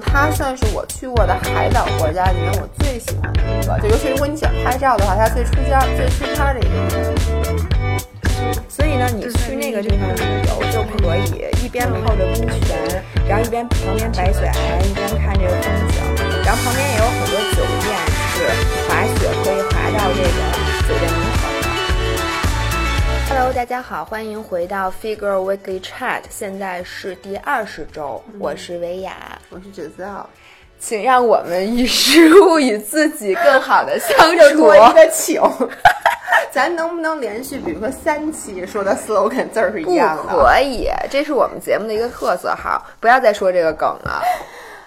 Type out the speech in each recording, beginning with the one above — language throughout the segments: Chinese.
它算是我去过的海岛国家里面我最喜欢的一个，就尤其如果你喜欢拍照的话，它最出尖、最出圈的一个地方。所以呢，你去那个地方旅游就可以一边泡着温泉，然后一边旁边白雪皑，一边看这个风景，然后旁边也有很多酒店是滑雪可以滑到这个酒店门口。Hello，大家好，欢迎回到 Figure Weekly Chat，现在是第二十周，我是维雅，我是芷造，请让我们与食物与自己更好的相处。多一个请，咱能不能连续，比如说三期说的 slogan 字儿是一样的？不可以，这是我们节目的一个特色。好，不要再说这个梗了。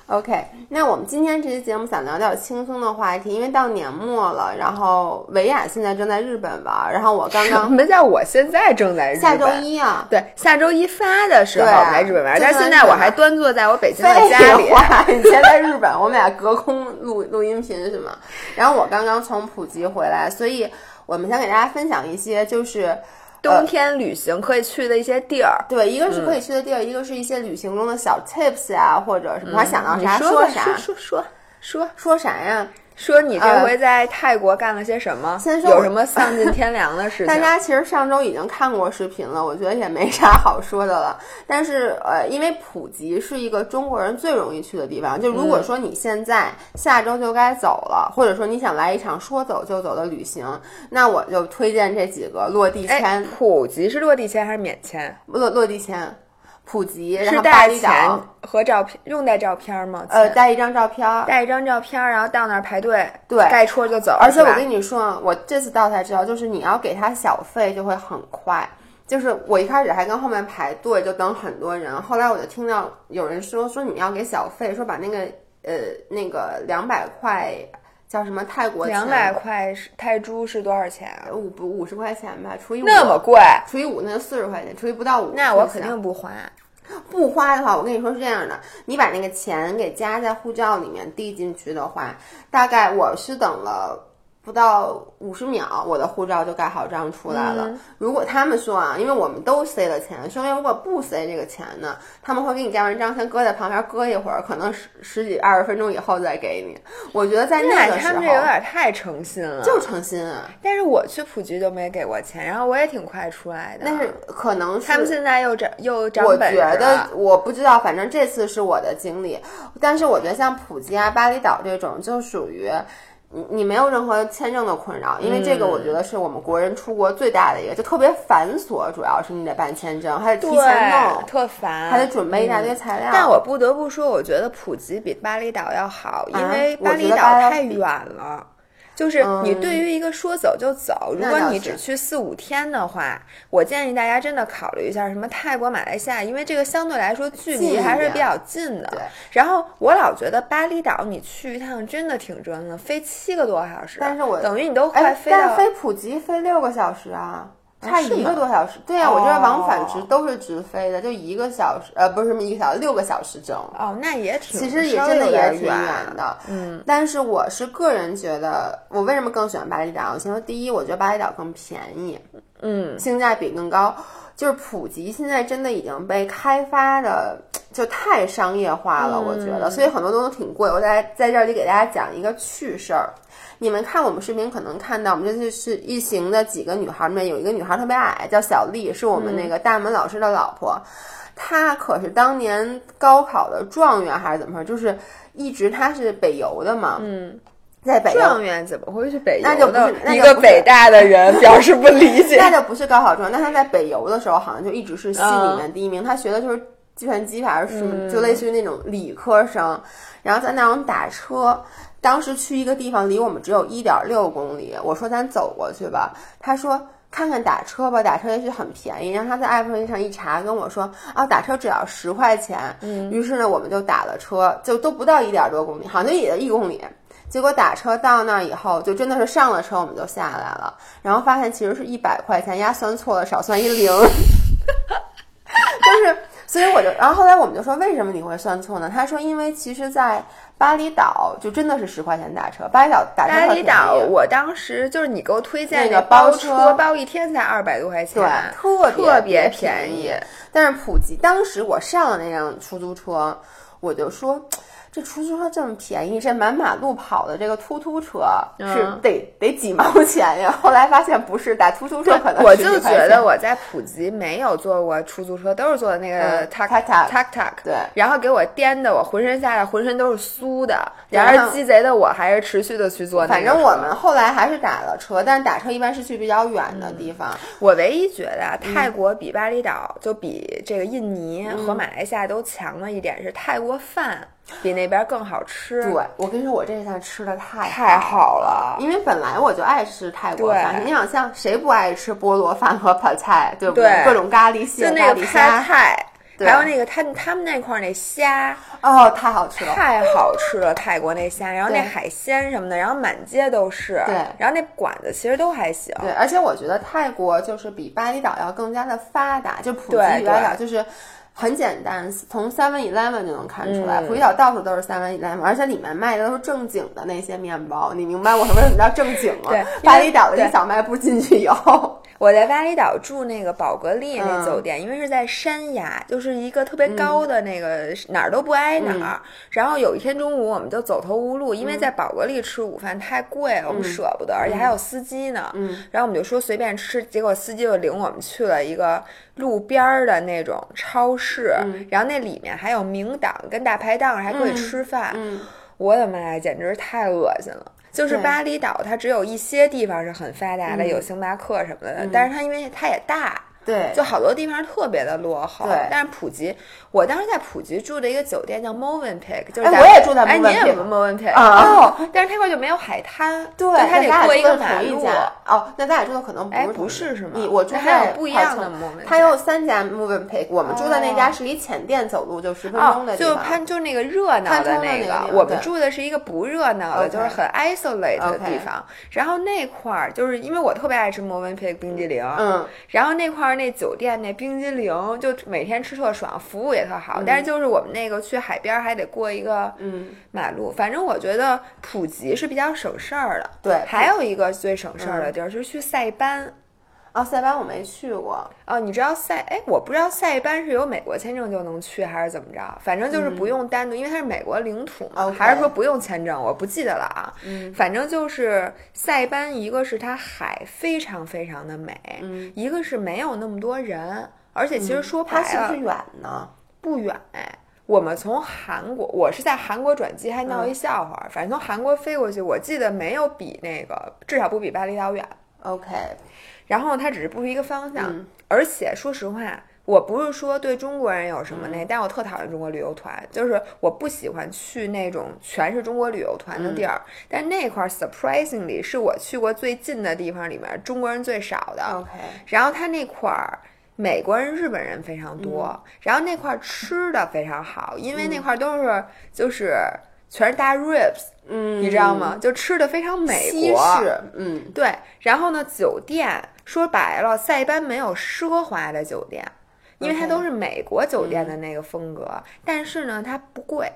OK，那我们今天这期节目想聊点轻松的话题，因为到年末了，然后维亚现在正在日本玩，然后我刚什刚么叫我现在正在日本？下周一啊，对，下周一发的时候对我在日本玩，就但是现在我还端坐在我北京的家里。话，你现在在日本，我们俩隔空录录音频是吗？然后我刚刚从普吉回来，所以我们想给大家分享一些就是。冬天旅行可以去的一些地儿，对，一个是可以去的地儿，一个是一些旅行中的小 tips 啊、或者什么，他想到啥说啥，说说说说。说啥呀？说你这呃回在泰国干了些什么？先说有什么丧尽天良的事情？大家其实上周已经看过视频了，我觉得也没啥好说的了。但是呃，因为普吉是一个中国人最容易去的地方，就如果说你现在下周就该走了，或者说你想来一场说走就走的旅行，那我就推荐这几个落地哎签，，普吉是落地签还是免签？落落地签，普及，然是后带钱，和照片，用带照片吗？呃，带一张照片儿。带一张照片，然后到那儿排队，对盖戳就走。而且我跟你说，我这次到才知道，就是你要给他小费就会很快。就是我一开始还跟后面排队，就等很多人，后来我就听到有人说说你们要给小费，说把那个呃那个两百块叫什么泰国钱两百块泰铢是多少钱啊？五不五十块钱吧，除以五那么贵，除以五那就四十块钱，除以不到五，那我肯定不花。不花的话，我跟你说是这样的，你把那个钱给加在护照里面递进去的话，大概我是等了不到五十秒，我的护照就盖好章出来了。如果他们说啊，因为我们都塞了钱，说明如果不塞这个钱呢，他们会给你盖完章，先搁在旁边搁一会儿，可能十十几二十分钟以后再给你。我觉得在那个时候他们这有点太诚心了，就诚心啊，但是我去普吉就没给过钱，然后我也挺快出来的。但是可能是他们现在又涨又涨我本事觉得我不知道，反正这次是我的经历，但是我觉得像普吉啊、巴厘岛这种，就属于你你没有任何签证的困扰，因为这个我觉得是我们国人出国最大的一个，就特别繁琐，主要是你得办签证，还得提前弄，，特烦，还得准备一大堆嗯材料。但我不得不说，我觉得普吉比巴厘岛要好，因为巴厘岛太远了。就是你对于一个说走就走，如果你只去四五天的话，我建议大家真的考虑一下什么泰国、马来西亚，因为这个相对来说距离还是比较近的对。然后我老觉得巴厘岛你去一趟真的挺折腾的，飞七个多小时，但是我等于你都快哎，飞到但是飞普吉飞六个小时啊。差一个多小时，对呀、我这边往返直哦都是直飞的，就一个小时，呃，不是什么一个小时，六个小时整。哦，那也挺，其实也真的也挺远的，嗯，但是我是个人觉得，我为什么更喜欢巴厘岛？我先说第一，我觉得巴厘岛更便宜，嗯，性价比更高。就是普吉现在真的已经被开发的就太商业化了，我觉嗯得，所以很多东西挺贵。我在在这里给大家讲一个趣事儿。你们看我们视频可能看到，我们这次是一行的几个女孩儿里面有一个女孩儿特别矮，叫小丽，是我们那个大门老师的老婆。她可是当年高考的状元还是怎么说？就是一直她是北邮的嘛，嗯，在北状元怎么会是北那就不是？一个北大的人表示不理解。那就不是高考状元，那他在北邮的时候好像就一直是系里面第一名。他学的就是计算机还是什么，就类似于那种理科生。然后在那种打车，当时去一个地方离我们只有一点六公里，我说咱走过去吧，他说。看看打车吧，打车也许很便宜。然后他在 app 上一查，跟我说啊，打车只要十块钱。嗯，于是呢，我们就打了车，就都不到一点多公里，好像也就一公里。结果打车到那儿以后，就真的是上了车我们就下来了，然后发现其实是一百块钱，丫算错了，少算一零，就是，所以我就，然后后来我们就说，为什么你会算错呢？他说，因为其实，在巴厘岛就真的是十块钱打车，巴厘岛打车巴厘岛，我当时就是你给我推荐那个包包车包一天才二百多块钱，对，特别特别便宜。但是普吉，当时我上了那辆出租车，我就说。这出租车这么便宜，这满马路跑的这个突突车嗯是得、得几毛钱呀？后来发现不是，打突突车可能我就觉得我在普吉没有坐过出租车，都是坐的那个嗯 tuk tuk-tuk tuk tuk，对然后给我颠的我浑身下来浑身都是酥的，然而鸡贼的我还是持续的去坐那个。反正我们后来还是打了车，但是打车一般是去比较远的地方。我唯一觉得啊嗯泰国比巴厘岛就比这个印尼和马来西亚都强的一点是泰国饭比那边更好吃。对，我跟你说，我这下吃的太太好了。因为本来我就爱吃泰国饭，你想像谁不爱吃菠萝饭和泡菜，对不对各种咖喱蟹、那个咖喱虾，菜，还有那个他他们那块儿那虾哦，太好吃了。太好吃了，泰国那虾，然后那海鲜什么的，然后满街都是，对然后那馆子其实都还行，对，而且我觉得泰国就是比巴厘岛要更加的发达，就普吉对比巴厘岛就是很简单，从 Seven Eleven 就能看出来，嗯普吉岛到处都是 Seven Eleven，而且里面卖的都是正经的那些面包，你明白我为什么叫正经吗？巴厘岛的小卖部进去以后，我在巴厘岛住那个宝格丽那嗯。酒店，因为是在山崖，就是一个特别高的那个、哪儿都不挨哪嗯。儿。然后有一天中午我们就走投无路，因为在宝格丽吃午饭太贵了，我们舍不得，而且还有司机呢。嗯。然后我们就说随便吃，结果司机就领我们去了一个路边儿的那种超市，然后那里面还有明档跟大排档，还可以吃饭。嗯，我的妈呀，简直是太恶心了！就是巴厘岛，它只有一些地方是很发达的，嗯。有星巴克什么的，但是它因为它也大，对，就好多地方特别的落后。对但是普吉，我当时在普吉住的一个酒店叫 Movenpick，就是哎在我也住在哎，你也有 Movenpick 啊哦，但是它块就没有海滩，对，就它得过一个马路。哦，那咱俩住的可能不哎是不是是吗你我住那还有在不一样的 Movenpick 它有三家 Movenpick，我们住的那家哦是离浅店走路就十分钟哦的，地方。就攀就是那个热闹的那那个我们住的是一个不热闹的就是很 isolate 的地方。然后那块儿就是因为我特别爱吃 Movenpick 冰激凌，嗯，然后那块儿那酒店那冰激凌就每天吃特爽，服务也特好。嗯但是就是我们那个去海边还得过一个嗯马路，反正我觉得普吉是比较省事儿的。对还有一个最省事儿嗯的地儿就是去塞班。哦，塞班我没去过。哦，你知道塞？哎，我不知道塞班是有美国签证就能去，还是怎么着？反正就是不用单独，因为它是美国领土嘛还是说不用签证？我不记得了啊。嗯，反正就是塞班，一个是它海非常非常的美，嗯，一个是没有那么多人，而且其实说白了、它是不是远呢？不远哎。我们从韩国，我是在韩国转机，还闹一笑话。反正从韩国飞过去，我记得没有比那个，至少不比巴厘岛远。OK，然后它只是不是一个方向，嗯。而且说实话，我不是说对中国人有什么那，但我特讨厌中国旅游团，就是我不喜欢去那种全是中国旅游团的地儿。但那块儿 surprisingly 是我去过最近的地方里面中国人最少的。OK，然后它那块儿美国人、日本人非常多，然后那块儿吃的非常好，因为那块儿都是就是全是大 ribs，嗯，你知道吗？就吃的非常美国。嗯，对，然后呢，酒店说白了，塞班没有奢华的酒店，因为它都是美国酒店的那个风格。但是呢，它不贵，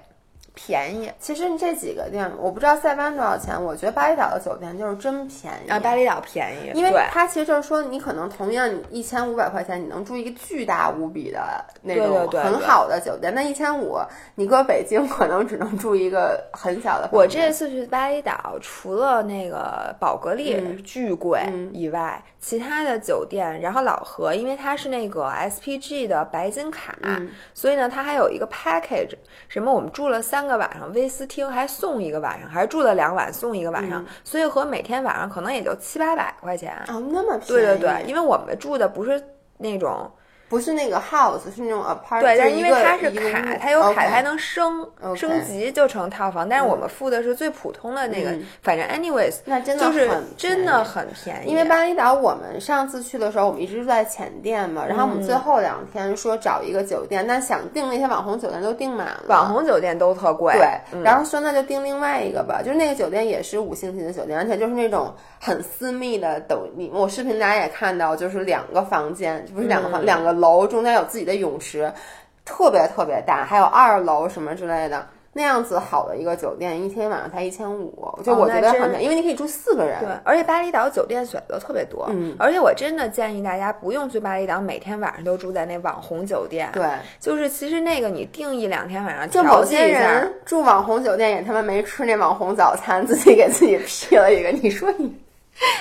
便宜其实这几个店，我不知道塞班多少钱，我觉得巴厘岛的酒店就是真便宜啊，巴厘岛便宜，因为它其实就是说，你可能同样你一千五百块钱，你能住一个巨大无比的那对种很好的酒店。那一千五，你搁北京可能只能住一个很小的。我这次去巴厘岛，除了那个宝格丽嗯巨贵嗯以外，其他的酒店，然后老何，因为他是那个 SPG 的白金卡，嗯所以呢，他还有一个 package，什么我们住了三个晚上威斯汀，还送一个晚上，还是住了两晚送一个晚上，所以和每天晚上可能也就七八百块钱。哦，那么便宜？对对对，因为我们住的不是那种不是那个 house，是那种 apart。对，但就是因为它是卡，它有卡，它还能升升级就成套房，但是我们付的是最普通的那个嗯，反正 anyways，那真的就是很真的很便宜，因为巴厘岛，我们上次去的时候，我们一直住在浅店嘛，然后我们最后两天说找一个酒店，但想订那些网红酒店都订满了。网红酒店都特贵，对，嗯。然后说那就订另外一个吧，就是那个酒店也是五星级的酒店，而且就是那种很私密的。抖你我视频大家也看到，就是两个房间，不是两个房，嗯。两个楼中间有自己的泳池，特别特别大，还有二楼什么之类的。那样子好的一个酒店，一天晚上才一千五，就哦我觉得很便宜，因为你可以住四个人。对，而且巴厘岛酒店选择特别多，嗯而且我真的建议大家不用去巴厘岛，每天晚上都住在那网红酒店，对，就是其实那个你定一两天晚上就某些人住网红酒店也他妈没吃那网红早餐，自己给自己 P 了一个。你说你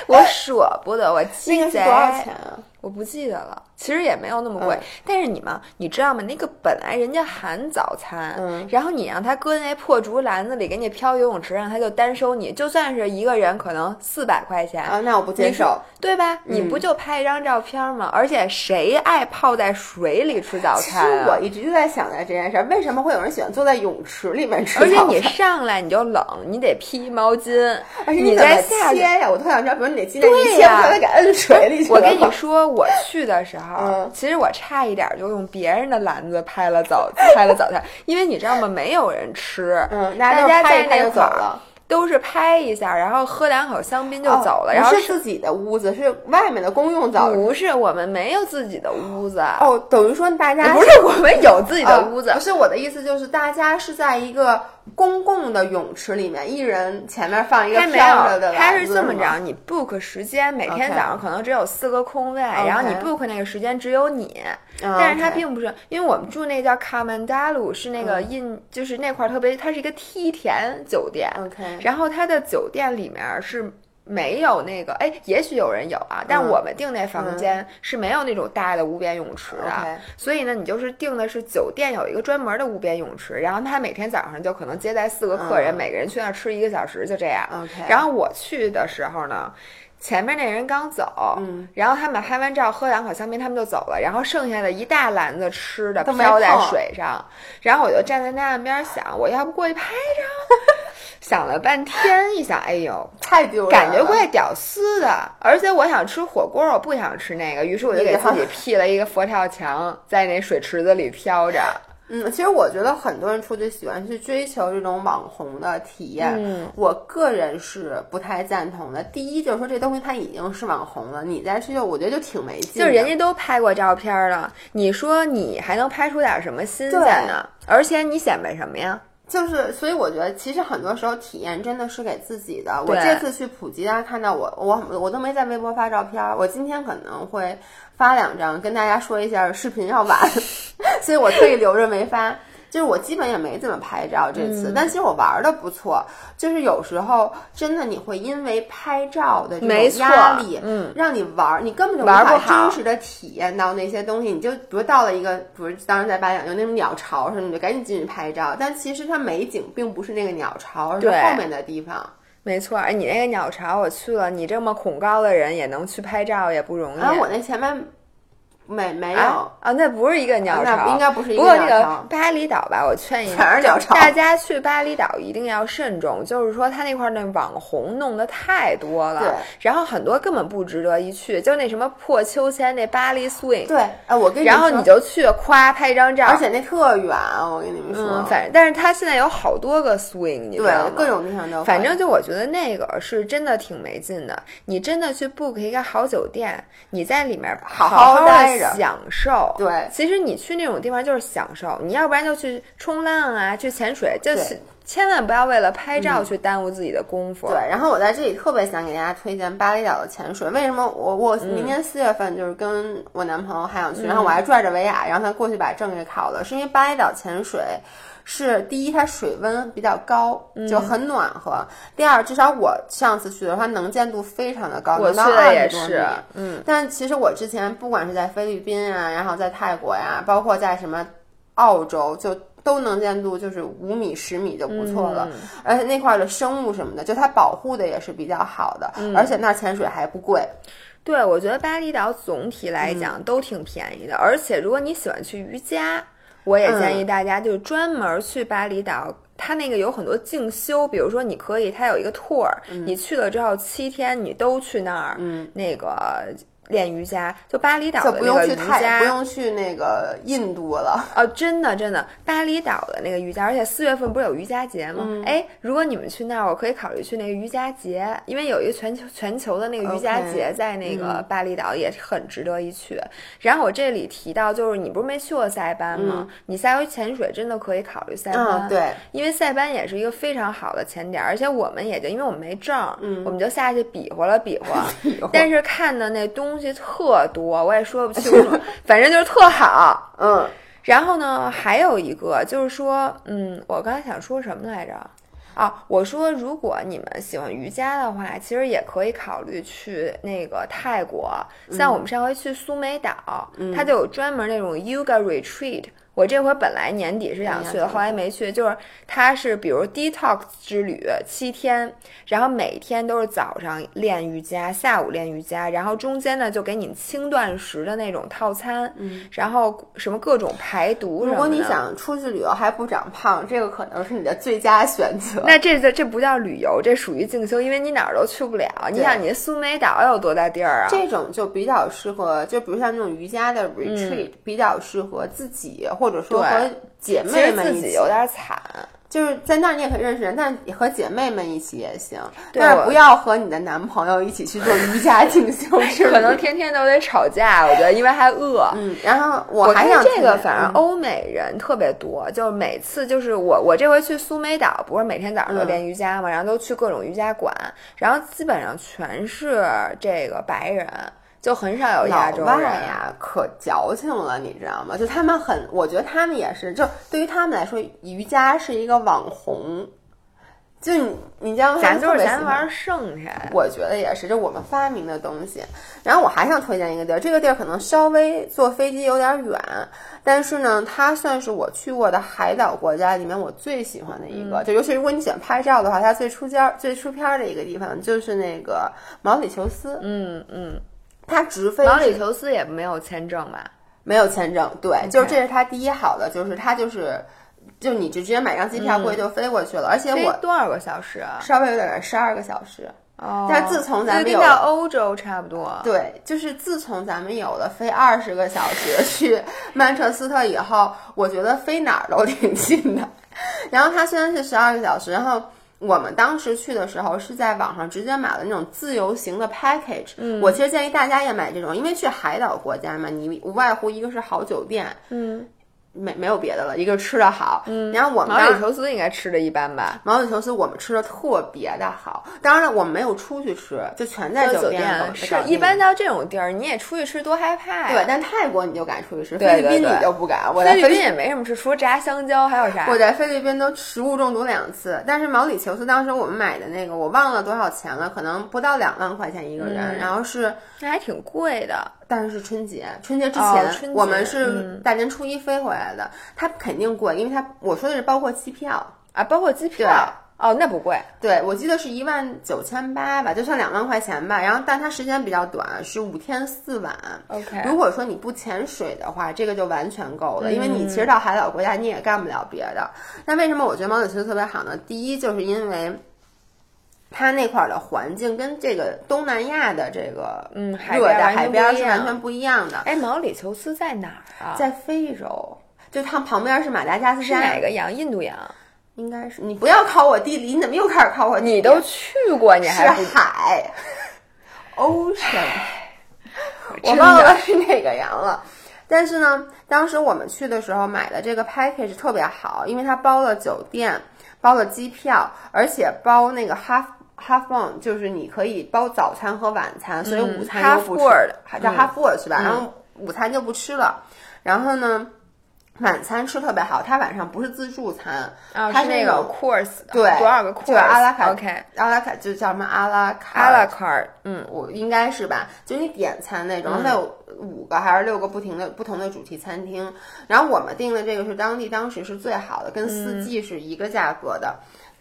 我舍不得，我那鸡贼个是多少钱啊？我不记得了，其实也没有那么贵。嗯但是你们，你知道吗？那个本来人家含早餐，嗯然后你让他搁那破竹篮子里给你漂游泳池上，他就单收你，就算是一个人可能四百块钱。啊，那我不接受。对吧？你嗯不就拍一张照片吗？而且谁爱泡在水里吃早餐其实？我一直就在想着这件事儿，为什么会有人喜欢坐在泳池里面吃早而？且你上来你就冷，你得披毛巾，而且你再下呀？我特想知道，比如你得鸡蛋对一切呀不得给摁水里去我跟你说，我去的时候，嗯。其实我差一点就用别人的篮子拍了早拍了早餐，因为你知道吗？没有人吃，嗯，大家拍一拍就走了，都是拍一下，然后喝两口香槟就哦走了，不然后是自己的屋子，是外面的公用澡不是我们没有自己的屋子，哦，等于说大家不是我们有自己的屋子哦不，是我的意思，就是大家是在一个公共的泳池里面，一人前面放一个他没有，飘着的它是这么着，你 book 时间，每天早上可能只有四个空位，然后你 book 那个时间只有你，嗯但是它并不是，因为我们住那叫卡曼达鲁，是那个印，就是那块儿特别，它是一个梯田酒店，OK。然后它的酒店里面是。没有那个，哎，也许有人有啊，但嗯我们订那房间是没有那种大的无边泳池的。所以呢，你就是订的是酒店有一个专门的无边泳池，然后他每天早上就可能接待四个客人，嗯。每个人去那儿吃一个小时，就这样。然后我去的时候呢，前面那人刚走，嗯，然后他们拍完照喝两口香槟，他们就走了，然后剩下的一大篮子吃的飘在水上，然后我就站在那岸边想，我要不过去拍照？想了半天，一想，哎呦，太丢人了，感觉怪屌丝的，而且我想吃火锅，我不想吃那个，于是我就给自己 P 了一个佛跳墙，在那水池子里飘着。嗯，其实我觉得很多人出去喜欢去追求这种网红的体验，嗯我个人是不太赞同的。第一就是说这东西它已经是网红了，你再去就我觉得就挺没劲。就是人家都拍过照片了，你说你还能拍出点什么新鲜呢？而且你显摆什么呀？就是，所以我觉得其实很多时候体验真的是给自己的。我这次去普吉，大家看到我，我我都没在微博发照片儿，我今天可能会发两张，跟大家说一下视频要晚，所以我特意留着没发。就是我基本也没怎么拍照这嗯次，但其实我玩的不错。就是有时候真的你会因为拍照的这种没压力，嗯，让你玩儿，你根本就无玩不法好真实的体验到那些东西。你就比如到了一个，比如当时在巴厘岛有那种鸟巢什么，你就赶紧进去拍照。但其实它美景并不是那个鸟巢，而是后面的地方。没错，哎，你那个鸟巢我去了，你这么恐高的人也能去拍照，也不容易。啊我那前面没没有，啊啊，那不是一个鸟那巢，应该不是一个不过那个巴厘岛吧，我劝你，全是鸟巢大家去巴厘岛一定要慎重，就是说他那块儿那网红弄得太多了，对然后很多根本不值得一去，就那什么破秋千那巴黎 swing，对，哎，我跟你然后你就去夸拍一张照，而且那特远，我跟你们说，嗯，反正但是他现在有好多个 swing，你知道吗？对各种地方都，反正就我觉得那个是真的挺没劲的。你真的去 book 一个好酒店，你在里面好好好待着享受。对其实你去那种地方就是享受，你要不然就去冲浪啊，去潜水，就是千万不要为了拍照去耽误自己的功夫。对，然后我在这里特别想给大家推荐巴厘岛的潜水。为什么我我嗯明年四月份就是跟我男朋友还想去，然后我还拽着维亚，让他过去把证给考了，是因为巴厘岛潜水。是第一，它水温比较高，嗯就很暖和。第二，至少我上次去的时候，它能见度非常的高，我能到去的也是。嗯，但其实我之前不管是在菲律宾啊，然后在泰国呀、包括在什么澳洲，就都能见度就是五米、十米就不错了。嗯而且那块儿的生物什么的，就它保护的也是比较好的，嗯而且那儿潜水还不贵。对，我觉得巴厘岛总体来嗯讲都挺便宜的，而且如果你喜欢去瑜伽，我也建议嗯大家就专门去巴厘岛。它那个有很多进修，比如说你可以，它有一个 tour，、你去了之后七天你都去那儿，嗯，那个练瑜伽，就巴厘岛的那个瑜伽不，用去那个印度了。哦，真的真的，巴厘岛的那个瑜伽，而且四月份不是有瑜伽节吗？嗯哎、如果你们去那儿，我可以考虑去那个瑜伽节，因为有一个全球全球的那个瑜伽节在那个嗯巴厘岛，也是很值得一去。然后我这里提到，就是你不是没去过塞班吗？你下回潜水真的可以考虑塞班，嗯，对，因为塞班也是一个非常好的潜点，而且我们也就因为我们没证，嗯我们就下去比划了比，划但是看的那东西特多，我也说不清楚，反正就是特好。嗯，然后呢，还有一个就是说，嗯，我刚才想说什么来着？啊，我说如果你们喜欢瑜伽的话，其实也可以考虑去那个泰国，像我们上回去苏梅岛，它就有专门那种 yoga retreat。我这回本来年底是想去的，后来没去。就是它是比如 detox 之旅七天，然后每天都是早上练瑜伽，下午练瑜伽，然后中间呢就给你轻断食的那种套餐，然后什么各种排毒。如果你想出去旅游还不长胖，这个可能是你的最佳选择。那这这这不叫旅游，这属于进修，因为你哪儿都去不了。你想，你苏梅岛有多大地儿啊？这种就比较适合，就比如像那种瑜伽的 retreat，、比较适合自己，或者说和姐妹们一起。自己有点惨。就是在那儿你也可以认识人，但是和姐妹们一起也行。但是不要和你的男朋友一起去做瑜伽进修 可能天天都得吵架，我觉得，因为还饿。嗯。然后我还想这个，反正嗯欧美人特别多，就是每次就是我我这回去苏梅岛，不是每天早上都嗯练瑜伽嘛，然后都去各种瑜伽馆，然后基本上全是这个白人，就很少有亚洲人。呀，可矫情了，你知道吗？就他们很，我觉得他们也是，就对于他们来说，瑜伽是一个网红。就你，你知道吗？咱就是咱玩剩下。我觉得也是，这我们发明的东西。然后我还想推荐一个地儿，这个地儿可能稍微坐飞机有点远，但是呢，它算是我去过的海岛国家里面我最喜欢的一嗯个。就尤其如果你喜欢拍照的话，它最出尖儿、最出片儿的一个地方就是那个毛里求斯。嗯嗯，它直飞是毛里求斯也没有签证吧？没有签证，对就是这是他第一好的，就是他就是。就你就直接买张机票过去就飞过去了，而且我多少个小时啊？稍微有点远，十二个小时。哦，但是自从咱们就有到欧洲差不多。对，就是自从咱们有了飞二十个小时 去曼彻斯特以后，我觉得飞哪儿都挺近的。然后它虽然是十二个小时，然后我们当时去的时候是在网上直接买了那种自由行的 package。嗯，我其实建议大家也买这种，因为去海岛国家嘛，你无外乎一个是好酒店，嗯，没没有别的了，一个是吃的好，嗯，然后我们毛里求斯应该吃的一般吧？毛里求斯我们吃的特别的好，当然了，我们没有出去吃，就全在酒店搞是一般到这种地儿，你也出去吃多害怕呀。对，但泰国你就敢出去吃，对菲律宾你就不敢。我在菲律宾也没什么吃，除了炸香蕉，还有啥？我在菲律宾都食物中毒两次，但是毛里求斯当时我们买的那个我忘了多少钱了，可能不到两万块钱一个人，嗯然后是那还挺贵的。但是是春节，春节之哦前、我们是嗯大年初一飞回来的，它肯定贵，因为它我说的是包括机票。啊，包括机票哦，那不贵。对，我记得是一万九千八吧，就算两万块钱吧。然后，但它时间比较短，是五天四晚。OK 如果说你不潜水的话，这个就完全够了，因为你嗯其实到海岛国家你也干不了别的。那为什么我觉得毛里求斯特别好呢？第一，就是因为它那块儿的环境跟这个东南亚的这个嗯海热带边海边是完全不一样的。哎，毛里求斯在哪儿啊？在非洲，就它旁边是马达加斯是加，哪个洋？印度洋？应该是你不要考我地理，你怎么又开始考我地理？你都去过，你还不是海，ocean，我忘了是哪个洋了。但是呢，当时我们去的时候买的这个 package 特别好，因为它包了酒店，包了机票，而且包那个 half half one，就是你可以包早餐和晚餐，所以午餐就不吃，half-word，还叫嗯 half word 是吧？嗯然后午餐就不吃了，然后呢。晚餐吃特别好，它晚上不是自助餐，啊，它是那个 course，的对多少个 course？就是阿拉卡 OK，阿拉卡就叫什么阿拉卡阿拉卡，嗯，我应该是吧，就你点餐那种，它有五个还是六个不停的不同的主题餐厅，然后我们订的这个是当地当时是最好的，跟四季是一个价格的。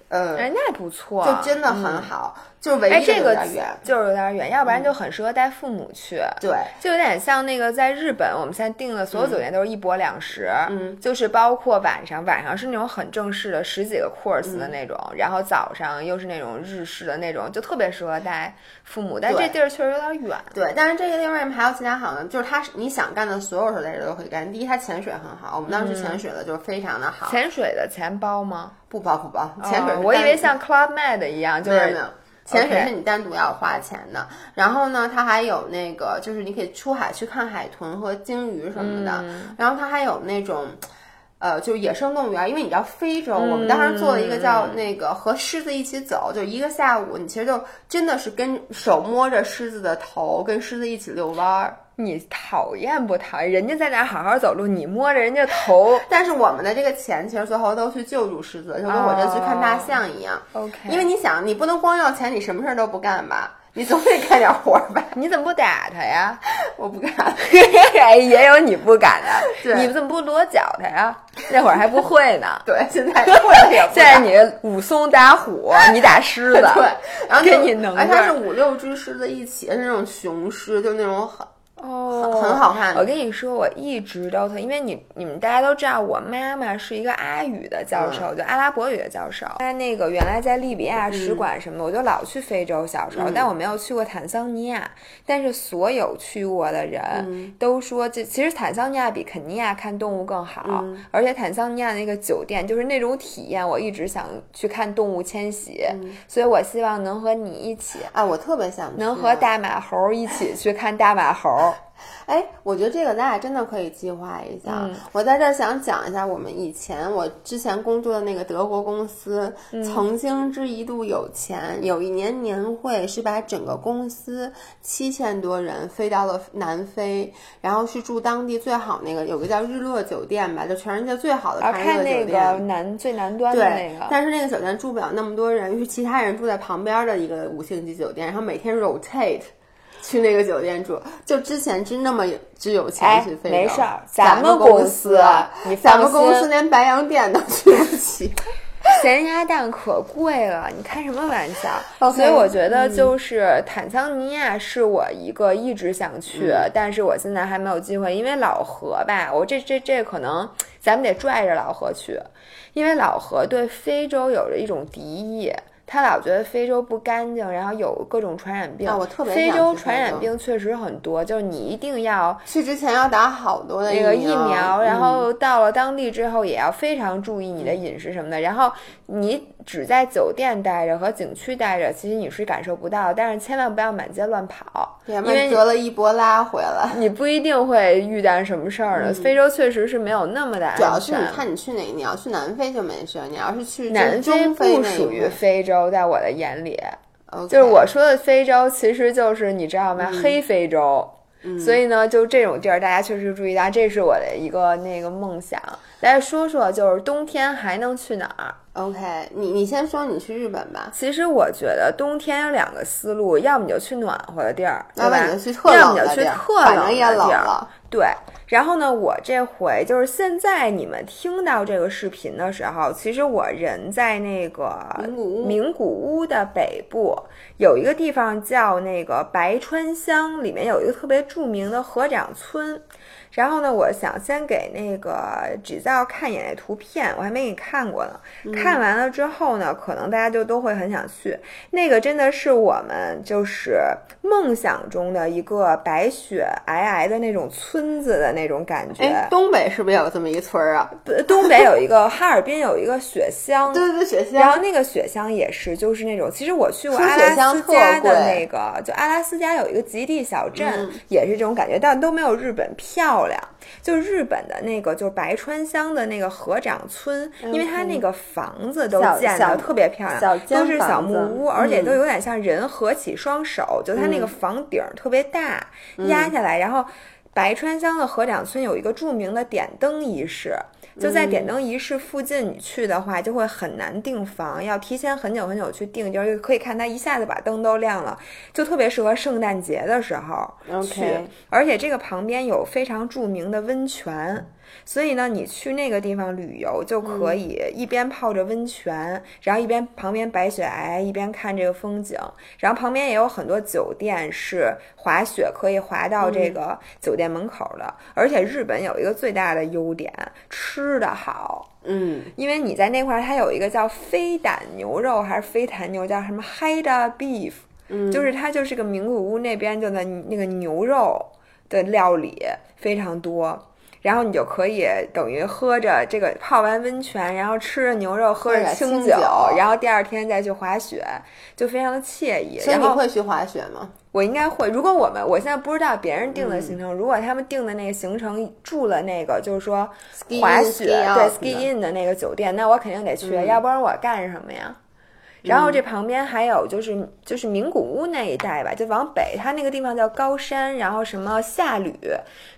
呃，哎，那不错，就真的很好，就唯哎，这个远。就是有点远，要不然就很适合带父母去。对，就有点像那个在日本，我们现在订的所有酒店都是一泊两食，嗯，就是包括晚上，晚上是那种很正式的十几个 course 的那种，然后早上又是那种日式的那种，就特别适合带父母。但这地儿确实有点远，对，但是这个地方为什么还有其他好呢？就是它是你想干的所有事在这都可以干。第一，它潜水很好，我们当时潜水的就是非常的好，潜水的钱包吗？不包不包，潜水哦我以为像 Club Med 一样，就是。潜水是你单独要花钱的。然后呢，它还有那个，就是你可以出海去看海豚和鲸鱼什么的，嗯。然后它还有那种，呃，就是野生动物园，因为你知道非洲，我们当时做了一个叫那个和狮子一起走，就一个下午，你其实就真的是跟手摸着狮子的头，跟狮子一起遛弯儿。你讨厌不讨厌？人家在那儿好好走路，你摸着人家头 但是我们的这个钱其实最后都去救助狮子，就跟我这去看大象一样。，OK？因为你想，你不能光要钱，你什么事儿都不干吧？你总得干点活儿吧？你怎么不打他呀？我不敢。哎，也有你不敢的，对你怎么不裸脚他呀？那会儿还不会呢。对，现在会了也不现在。你武松打虎，你打狮子，对，然后给你能而且它是五六只狮子一起，是那种雄狮，就那种很哦，很好看我跟你说，我一直都特，因为你你们大家都知道，我妈妈是一个阿语的教授，就阿拉伯语的教授。她那个原来在利比亚使馆什么的，我就老去非洲。小时候，但我没有去过坦桑尼亚。但是所有去过的人都说，这其实坦桑尼亚比肯尼亚看动物更好，而且坦桑尼亚那个酒店就是那种体验，我一直想去看动物迁徙，所以我希望能和你一起。啊，我特别想去能和大马猴一起去看大马猴，哎，我觉得这个咱俩真的可以计划一下。嗯我在这儿想讲一下，我们以前我之前工作的那个德国公司，嗯曾经之一度有钱，有一年年会是把整个公司七千多人飞到了南非，然后去住当地最好那个有个叫日落酒店吧，就全世界最好的啊，看日落看那。个南最南端的，那个，但是那个酒店住不了那么多人，于是其他人住在旁边的一个五星级酒店，然后每天 rotate 去那个酒店住。就之前真那么有只有钱哎去非洲，没事儿咱咱们公公司你咱们公司连白洋淀都去不起。咸鸭蛋可贵了，你开什么玩笑所以我觉得就是坦桑尼亚是我一个一直想去，但是我现在还没有机会，因为老何吧，我这这这可能咱们得拽着老何去，因为老何对非洲有着一种敌意。他老觉得非洲不干净，然后有各种传染病。啊我特别非洲传染病确实很多，就是你一定要去之前要打好多的那个疫疫苗，然嗯后到了当地之后也要非常注意你的饮食什么的。然后你只在酒店待着和景区待着，其实你是感受不到，但是千万不要满街乱跑，因为得了一波拉回来。你不一定会遇到什么事儿的。非洲确实是没有那么的嗯主要。是你看你去哪，你要去南非就没事，你要是去南非不属于非洲，在我的眼里就是我说的非洲，其实就是你知道吗？嗯黑非洲。所以呢，就这种地儿，大家确实注意到，这是我的一个那个梦想。大家说说，就是冬天还能去哪儿？OK，你你先说你去日本吧。其实我觉得冬天有两个思路，要么你就去暖和的地儿，对吧？要么你就去特冷的地儿冷反正也的地儿。冷了。对，然后呢，我这回就是现在你们听到这个视频的时候，其实我人在那个名古屋名古屋的北部，有一个地方叫那个白川乡，里面有一个特别著名的合掌村。然后呢，我想先给那个只造看一眼那图片，我还没给你看过呢。嗯看完了之后呢，可能大家就都会很想去。那个真的是我们就是梦想中的一个白雪皑皑的那种村子的那种感觉哎，。东北是不是也有这么一村儿啊？呃东北有一个哈尔滨有一个雪乡，对对对，雪然后。那个雪乡也是，就是那种，其实我去过阿拉斯加的贵那个，就阿拉斯加有一个极地小镇，嗯也是这种感觉，但都没有日本漂亮。就日本的那个，就白川乡的那个合掌村，因为它那个房子都建的特别漂亮，都是小木屋，而且嗯。都有点像人合起双手，就它那个房顶儿特别大，嗯。压下来，然后。白川乡的合掌村有一个著名的点灯仪式，就在点灯仪式附近，你去的话就会很难订房，要提前很久很久去订，就是可以看它一下子把灯都亮了，就特别适合圣诞节的时候去。而且这个旁边有非常著名的温泉。所以呢，你去那个地方旅游就可以一边泡着温泉，然后一边旁边白雪皑，一边看这个风景。然后旁边也有很多酒店是滑雪可以滑到这个酒店门口的。而且日本有一个最大的优点，吃的好。嗯，因为你在那块儿，它有一个叫飞胆牛肉还是飞弹牛，叫什么 Haida Beef，嗯，就是它就是个名古屋那边就在那个牛肉的料理非常多。然后你就可以等于喝着这个泡完温泉，然后吃着牛肉，喝着清酒，然后第二天再去滑雪，就非常的惬意。所以你会去滑雪吗？我应该会。如果我们我现在不知道别人定的行程，如果他们定的那个行程住了那个就是说滑雪对 ski in 的那个酒店，那我肯定得去，要不然我干什么呀？然后这旁边还有就是就是名古屋那一带吧，就往北，它那个地方叫高山，然后什么下吕、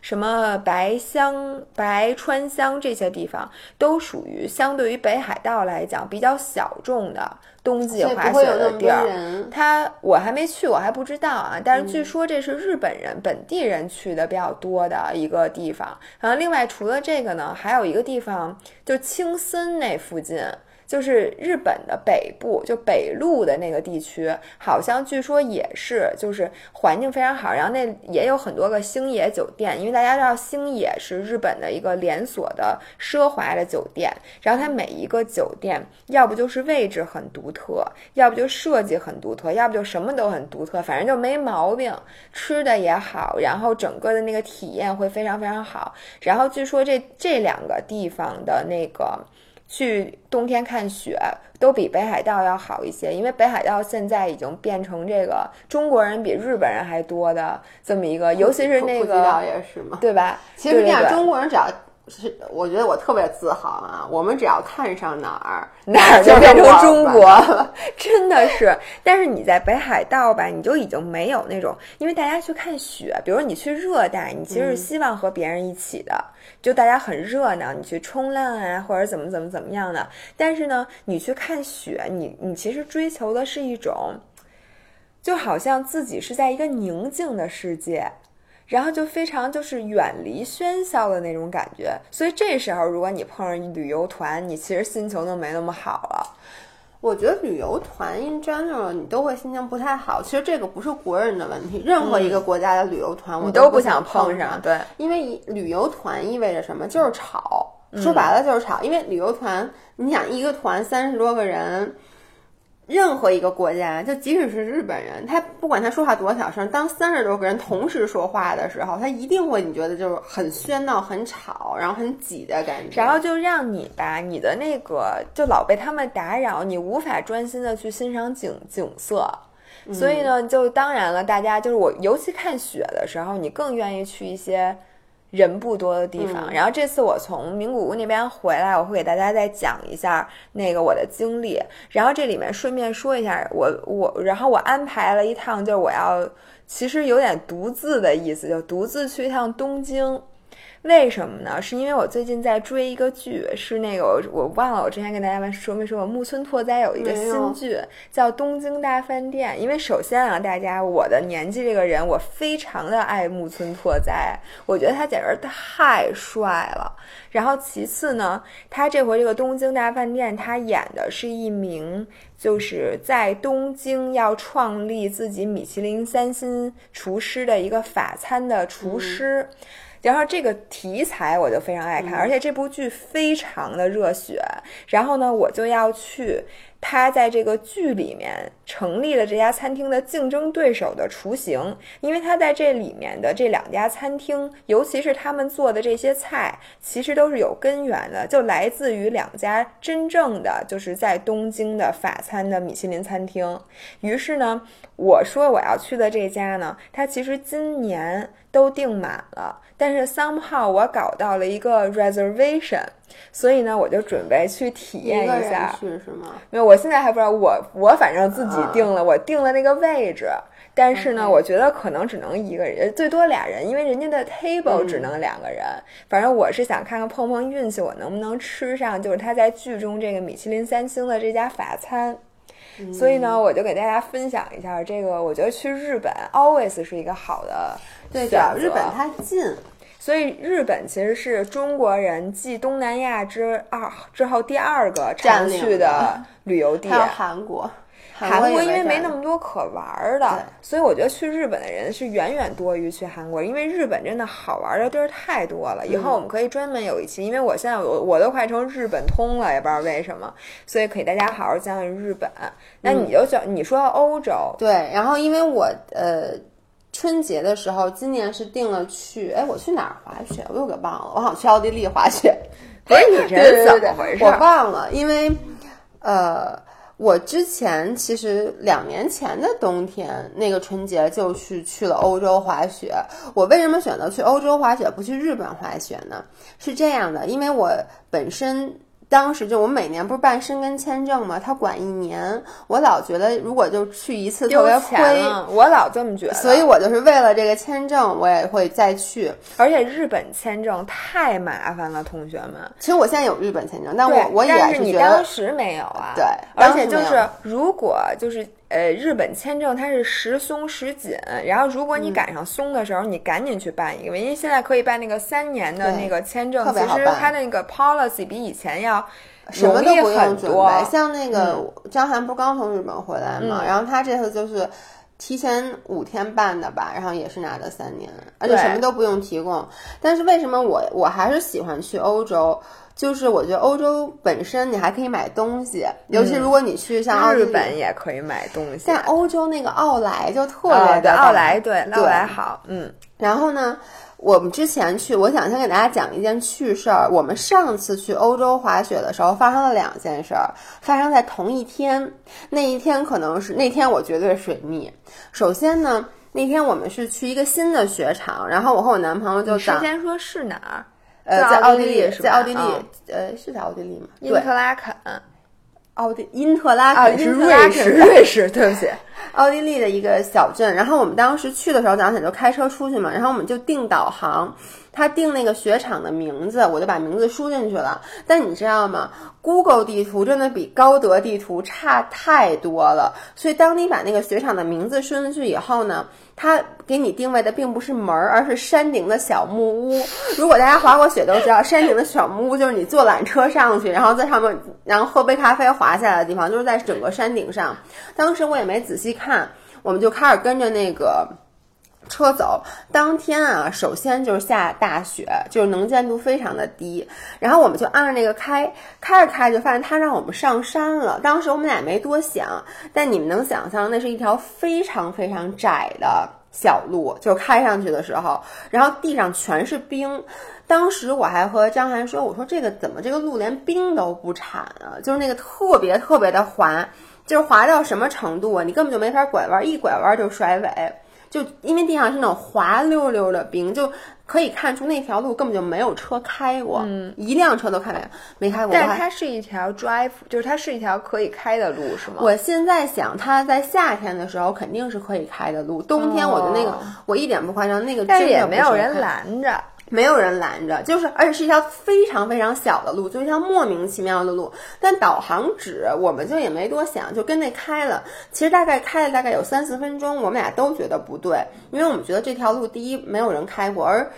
什么白乡、白川乡这些地方，都属于相对于北海道来讲比较小众的冬季滑雪的地儿。它我还没去，我还不知道啊。但是据说这是日本人本地人去的比较多的一个地方。然后另外除了这个呢，还有一个地方就青森那附近。就是日本的北部，就北陆的那个地区，好像据说也是，就是环境非常好。然后那也有很多个星野酒店，因为大家知道星野是日本的一个连锁的奢华的酒店。然后它每一个酒店，要不就是位置很独特，要不就设计很独特，要不就什么都很独特，反正就没毛病。吃的也好，然后整个的那个体验会非常非常好。然后据说这这两个地方的那个。去冬天看雪都比北海道要好一些，因为北海道现在已经变成这个中国人比日本人还多的这么一个，尤其是那个，也是嘛，对吧？其实这样，中国人只要。是，我觉得我特别自豪啊！我们只要看上哪儿，哪儿就变成中国了，真的是。但是你在北海道吧，你就已经没有那种，因为大家去看雪，比如你去热带，你其实是希望和别人一起的，就大家很热闹，你去冲浪啊，或者怎么怎么怎么样的。但是呢，你去看雪，你你其实追求的是一种，就好像自己是在一个宁静的世界。然后就非常就是远离喧嚣的那种感觉，所以这时候如果你碰上旅游团，你其实心情就没那么好了。我觉得旅游团 in general 你都会心情不太好。其实这个不是国人的问题，任何一个国家的旅游团我都不想碰上。对，因为旅游团意味着什么？就是吵，说白了就是吵。因为旅游团，你想一个团三十多个人。任何一个国家，就即使是日本人，他不管他说话多小声，当三十多个人同时说话的时候，他一定会你觉得就是很喧闹、很吵，然后很挤的感觉。然后就让你吧，你的那个就老被他们打扰，你无法专心的去欣赏景景色。所以呢，就当然了，大家就是我，尤其看雪的时候，你更愿意去一些。人不多的地方，然后这次我从名古屋那边回来，我会给大家再讲一下那个我的经历。然后这里面顺便说一下，我我然后我安排了一趟，就是我要其实有点独自的意思，就独自去一趟东京。为什么呢？是因为我最近在追一个剧，是那个我我忘了我之前跟大家说没说过，木村拓哉有一个新剧叫《东京大饭店》。因为首先啊，大家我的年纪这个人，我非常的爱木村拓哉，我觉得他简直太帅了。然后其次呢，他这回这个《东京大饭店》，他演的是一名就是在东京要创立自己米其林三星厨师的一个法餐的厨师。然后这个题材我就非常爱看，而且这部剧非常的热血。然后呢，我就要去他在这个剧里面成立了这家餐厅的竞争对手的雏形，因为他在这里面的这两家餐厅，尤其是他们做的这些菜，其实都是有根源的，就来自于两家真正的就是在东京的法餐的米其林餐厅。于是呢，我说我要去的这家呢，它其实今年都订满了。但是 somehow 我搞到了一个 reservation，所以呢，我就准备去体验一下。去是吗？没有，我现在还不知道。我我反正自己定了，我定了那个位置。但是呢，我觉得可能只能一个人，最多俩人，因为人家的 table 只能两个人。反正我是想看看碰碰运气，我能不能吃上，就是他在剧中这个米其林三星的这家法餐。所以呢，我就给大家分享一下这个。我觉得去日本 always 是一个好的。对，主要日本它近，所以日本其实是中国人继东南亚之二之后第二个常去的旅游地。还有韩国。韩国因为没那么多可玩的，所以我觉得去日本的人是远远多于去韩国，因为日本真的好玩的地儿太多了。以后我们可以专门有一期，因为我现在我我都快成日本通了，也不知道为什么，所以可以大家好好讲讲日本。那你就讲，你说欧洲对，然后因为我呃春节的时候，今年是定了去，哎，我去哪儿滑雪？我又给忘了，我好像去奥地利滑雪。不是你这怎么回事？我忘了，因为呃。我之前其实两年前的冬天，那个春节就是去了欧洲滑雪。我为什么选择去欧洲滑雪，不去日本滑雪呢？是这样的，因为我本身。当时就我每年不是办申根签证嘛，他管一年，我老觉得如果就去一次特别亏，我老这么觉得，所以我就是为了这个签证，我也会再去。而且日本签证太麻烦了，同学们。其实我现在有日本签证，但我我也是你当时没有啊？对，而且就是如果就是。呃，日本签证它是时松时紧，然后如果你赶上松的时候，你赶紧去办一个，因为现在可以办那个三年的那个签证，其实它那个 policy 比以前要容易很多。像那个张涵不刚从日本回来嘛，然后他这次就是提前五天办的吧，然后也是拿的三年，而且什么都不用提供。但是为什么我我还是喜欢去欧洲？就是我觉得欧洲本身你还可以买东西，尤其如果你去像日本也可以买东西。但欧洲那个奥莱就特别的奥莱，对奥莱好，嗯。然后呢，我们之前去，我想先给大家讲一件趣事儿。我们上次去欧洲滑雪的时候，发生了两件事儿，发生在同一天。那一天可能是那天我绝对水逆。首先呢，那天我们是去一个新的雪场，然后我和我男朋友就事先说是哪儿。呃，在奥地利，在奥地利，呃，是在奥地利吗？因特拉肯，奥地因特拉肯是瑞 士，瑞士，对不起，奥地利的一个小镇。然后我们当时去的时候，早上起来就开车出去嘛，然后我们就定导航。他定那个雪场的名字，我就把名字输进去了。但你知道吗？Google 地图真的比高德地图差太多了。所以当你把那个雪场的名字输进去以后呢，它给你定位的并不是门儿，而是山顶的小木屋。如果大家滑过雪都知道，山顶的小木屋就是你坐缆车上去，然后在上面，然后喝杯咖啡滑下来的地方，就是在整个山顶上。当时我也没仔细看，我们就开始跟着那个。车走当天啊，首先就是下大雪，就是能见度非常的低。然后我们就按着那个开，开着开就发现他让我们上山了。当时我们俩没多想，但你们能想象，那是一条非常非常窄的小路，就开上去的时候，然后地上全是冰。当时我还和张涵说：“我说这个怎么这个路连冰都不铲啊？就是那个特别特别的滑，就是滑到什么程度啊？你根本就没法拐弯，一拐弯就甩尾。”就因为地上是那种滑溜溜的冰，就可以看出那条路根本就没有车开过，嗯，一辆车都开没没开过。但它是一条 drive，就是它是一条可以开的路，是吗？我现在想，它在夏天的时候肯定是可以开的路，冬天我的那个我一点不夸张，那个但是也没有人拦着。没有人拦着，就是，而且是一条非常非常小的路，就一条莫名其妙的路。但导航指，我们就也没多想，就跟那开了。其实大概开了大概有三四分钟，我们俩都觉得不对，因为我们觉得这条路第一没有人开过，而。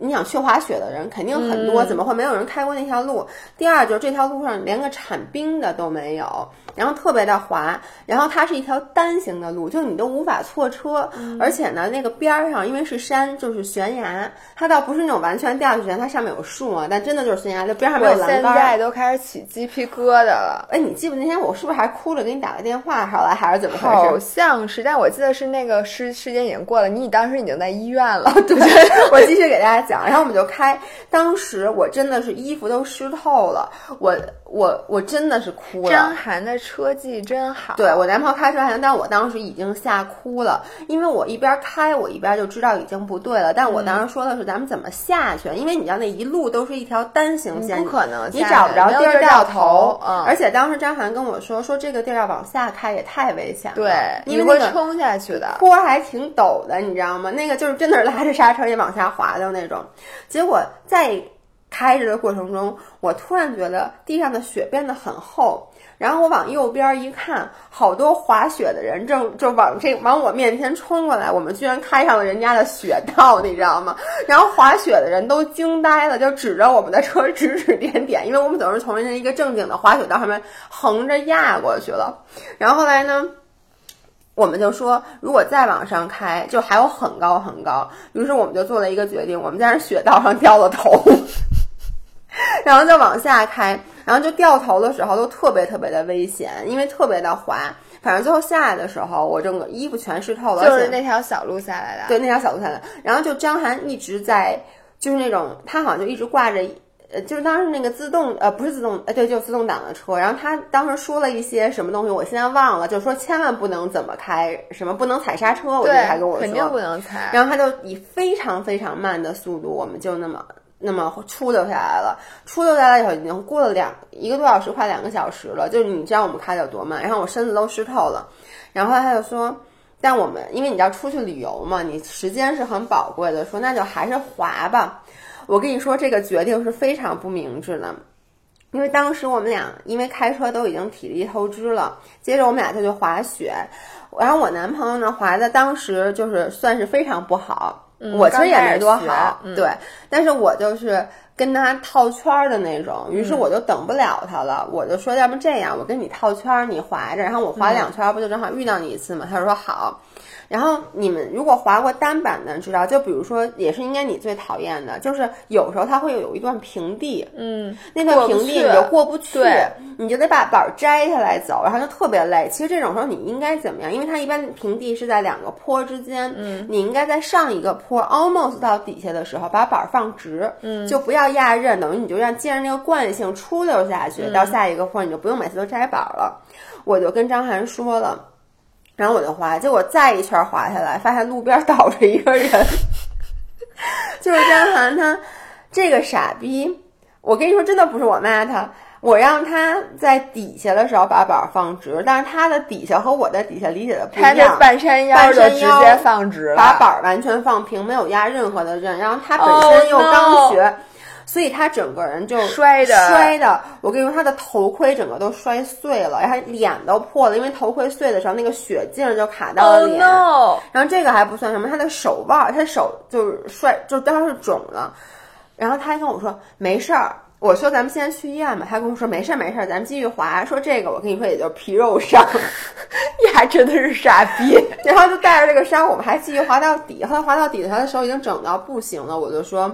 你想去滑雪的人肯定很多，怎么会没有人开过那条路？第二就是这条路上连个铲冰的都没有，然后特别的滑，然后它是一条单行的路，就你都无法错车。而且呢，那个边儿上因为是山，就是悬崖，它倒不是那种完全掉下去，它上面有树啊，但真的就是悬崖，就边上没有栏杆。现在都开始起鸡皮疙瘩了。哎，你记不那天我是不是还哭着给你打个电话？后来还是怎么回事？好像是，但我记得是那个时时间已经过了，你当时已经在医院了。对，我继续给大家。然后我们就开。当时我真的是衣服都湿透了，我我我真的是哭了。张涵的车技真好。对我男朋友开车还行，但我当时已经吓哭了，因为我一边开我一边就知道已经不对了。但我当时说的是咱们怎么下去？因为你知道那一路都是一条单行线，不可能，你找不着地儿掉头。嗯。而且当时张涵跟我说说这个地儿要往下开也太危险了，对，你会冲下去的，坡还挺陡的，你知道吗？那个就是真的是拉着刹车也往下滑的那种。结果在开着的过程中，我突然觉得地上的雪变得很厚，然后我往右边一看，好多滑雪的人正就往这往我面前冲过来，我们居然开上了人家的雪道，你知道吗？然后滑雪的人都惊呆了，就指着我们的车指指点点，因为我们总是从人家一个正经的滑雪道上面横着压过去了。然后后来呢？我们就说，如果再往上开，就还有很高很高。于是我们就做了一个决定，我们在那雪道上掉了头，然后就往下开，然后就掉头的时候都特别特别的危险，因为特别的滑。反正最后下来的时候，我整个衣服全湿透了，就是那条小路下来的。对，那条小路下来。然后就张涵一直在，就是那种他好像就一直挂着。呃，就是当时那个自动，呃，不是自动，呃，对，就自动挡的车。然后他当时说了一些什么东西，我现在忘了，就是说千万不能怎么开，什么不能踩刹车，我记得还跟我说，肯定不能踩。然后他就以非常非常慢的速度，我们就那么那么出溜下来了。出溜下来以后，已经过了两一个多小时，快两个小时了。就是你知道我们开的有多慢，然后我身子都湿透了。然后他就说，但我们因为你知道出去旅游嘛，你时间是很宝贵的，说那就还是滑吧。我跟你说，这个决定是非常不明智的，因为当时我们俩因为开车都已经体力透支了，接着我们俩就去滑雪，然后我男朋友呢滑的当时就是算是非常不好，我其实也没多好，对，但是我就是跟他套圈儿的那种，于是我就等不了他了，我就说要不这样，我跟你套圈儿，你划着，然后我划两圈，不就正好遇到你一次吗？他说好。然后你们如果滑过单板的知道，就比如说，也是应该你最讨厌的，就是有时候它会有有一段平地，嗯，那段平地你就过不去，你就得把板摘下来走，然后就特别累。其实这种时候你应该怎么样？因为它一般平地是在两个坡之间，嗯，你应该在上一个坡 almost 到底下的时候把板放直，嗯，就不要压刃，等于你就让借着那个惯性出溜下去，到下一个坡你就不用每次都摘板了。我就跟张涵说了。然后我就滑，结果再一圈滑下来，发现路边倒着一个人，就是张涵他这个傻逼。我跟你说，真的不是我骂他，我让他在底下的时候把板放直，但是他的底下和我的底下理解的不一样。他半山腰的直接放直了，把板完全放平，没有压任何的刃。然后他本身又刚学。所以他整个人就摔的摔的，我跟你说，他的头盔整个都摔碎了，然后脸都破了，因为头盔碎的时候那个血镜就卡到了脸。然后这个还不算什么，他的手腕，他手就是摔，就当时肿了。然后他还跟我说没事儿，我说咱们现在去医院吧。他跟我说没事儿没事儿，咱们继续滑。说这个我跟你说也就皮肉伤，你还真的是傻逼。然后就带着这个伤，我们还继续滑到底。后来滑到底，他的手已经整到不行了，我就说。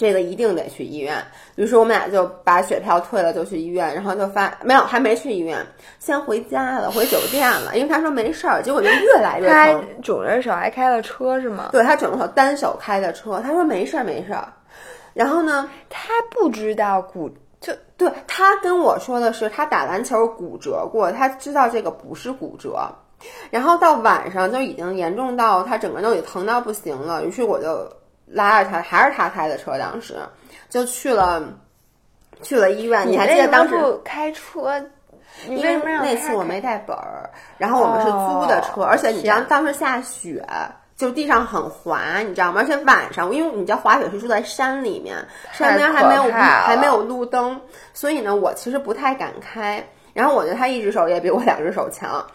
这个一定得去医院，于是我们俩就把血票退了，就去医院，然后就发没有，还没去医院，先回家了，回酒店了，因为他说没事儿，结果就越来越疼。他肿着手还开了车是吗？对他肿着手单手开的车，他说没事儿没事儿。然后呢，他不知道骨，就对他跟我说的是他打篮球骨折过，他知道这个不是骨折。然后到晚上就已经严重到他整个人都已经疼到不行了，于是我就。拉着他，还是他开的车，当时就去了，去了医院。你还记得当时开车？因为那次我没带本儿，然后我们是租的车，而且你知道当时下雪，就地上很滑，你知道吗？而且晚上，因为你知道滑雪是住在山里面，山边还没有还没有路灯，所以呢，我其实不太敢开。然后我觉得他一只手也比我两只手强。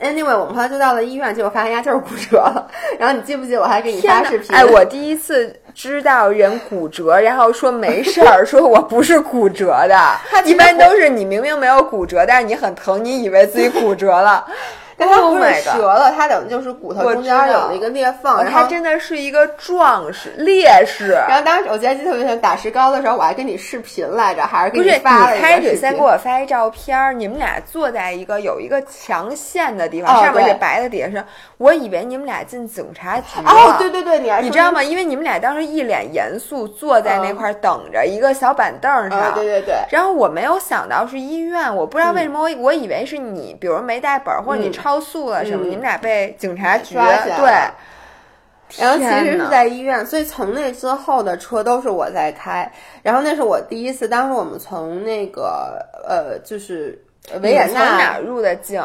Anyway，我们后来就到了医院，结果发现牙就是骨折了。然后你记不记得我还给你发视频？哎，我第一次知道人骨折，然后说没事儿，说我不是骨折的。一般都是你明明没有骨折，但是你很疼，你以为自己骨折了。但它不是折了，它等于就是骨头中间有了一个裂缝，然后它真的是一个壮士烈士。然后当时我记得特别像打石膏的时候，我还跟你视频来着，还是给你发了一个开始先给我发一照片，你们俩坐在一个有一个墙线的地方，上面是白的，底下是，我以为你们俩进警察局了。哦，对对对，你你知道吗？因为你们俩当时一脸严肃坐在那块等着一个小板凳上。对对对。然后我没有想到是医院，我不知道为什么我我以为是你，比如没带本或者你超速了什么。你们俩被警察局对，然后其实是在医院，所以从那之后的车都是我在开。然后那是我第一次，当时我们从那个呃，就是维也纳哪入的境，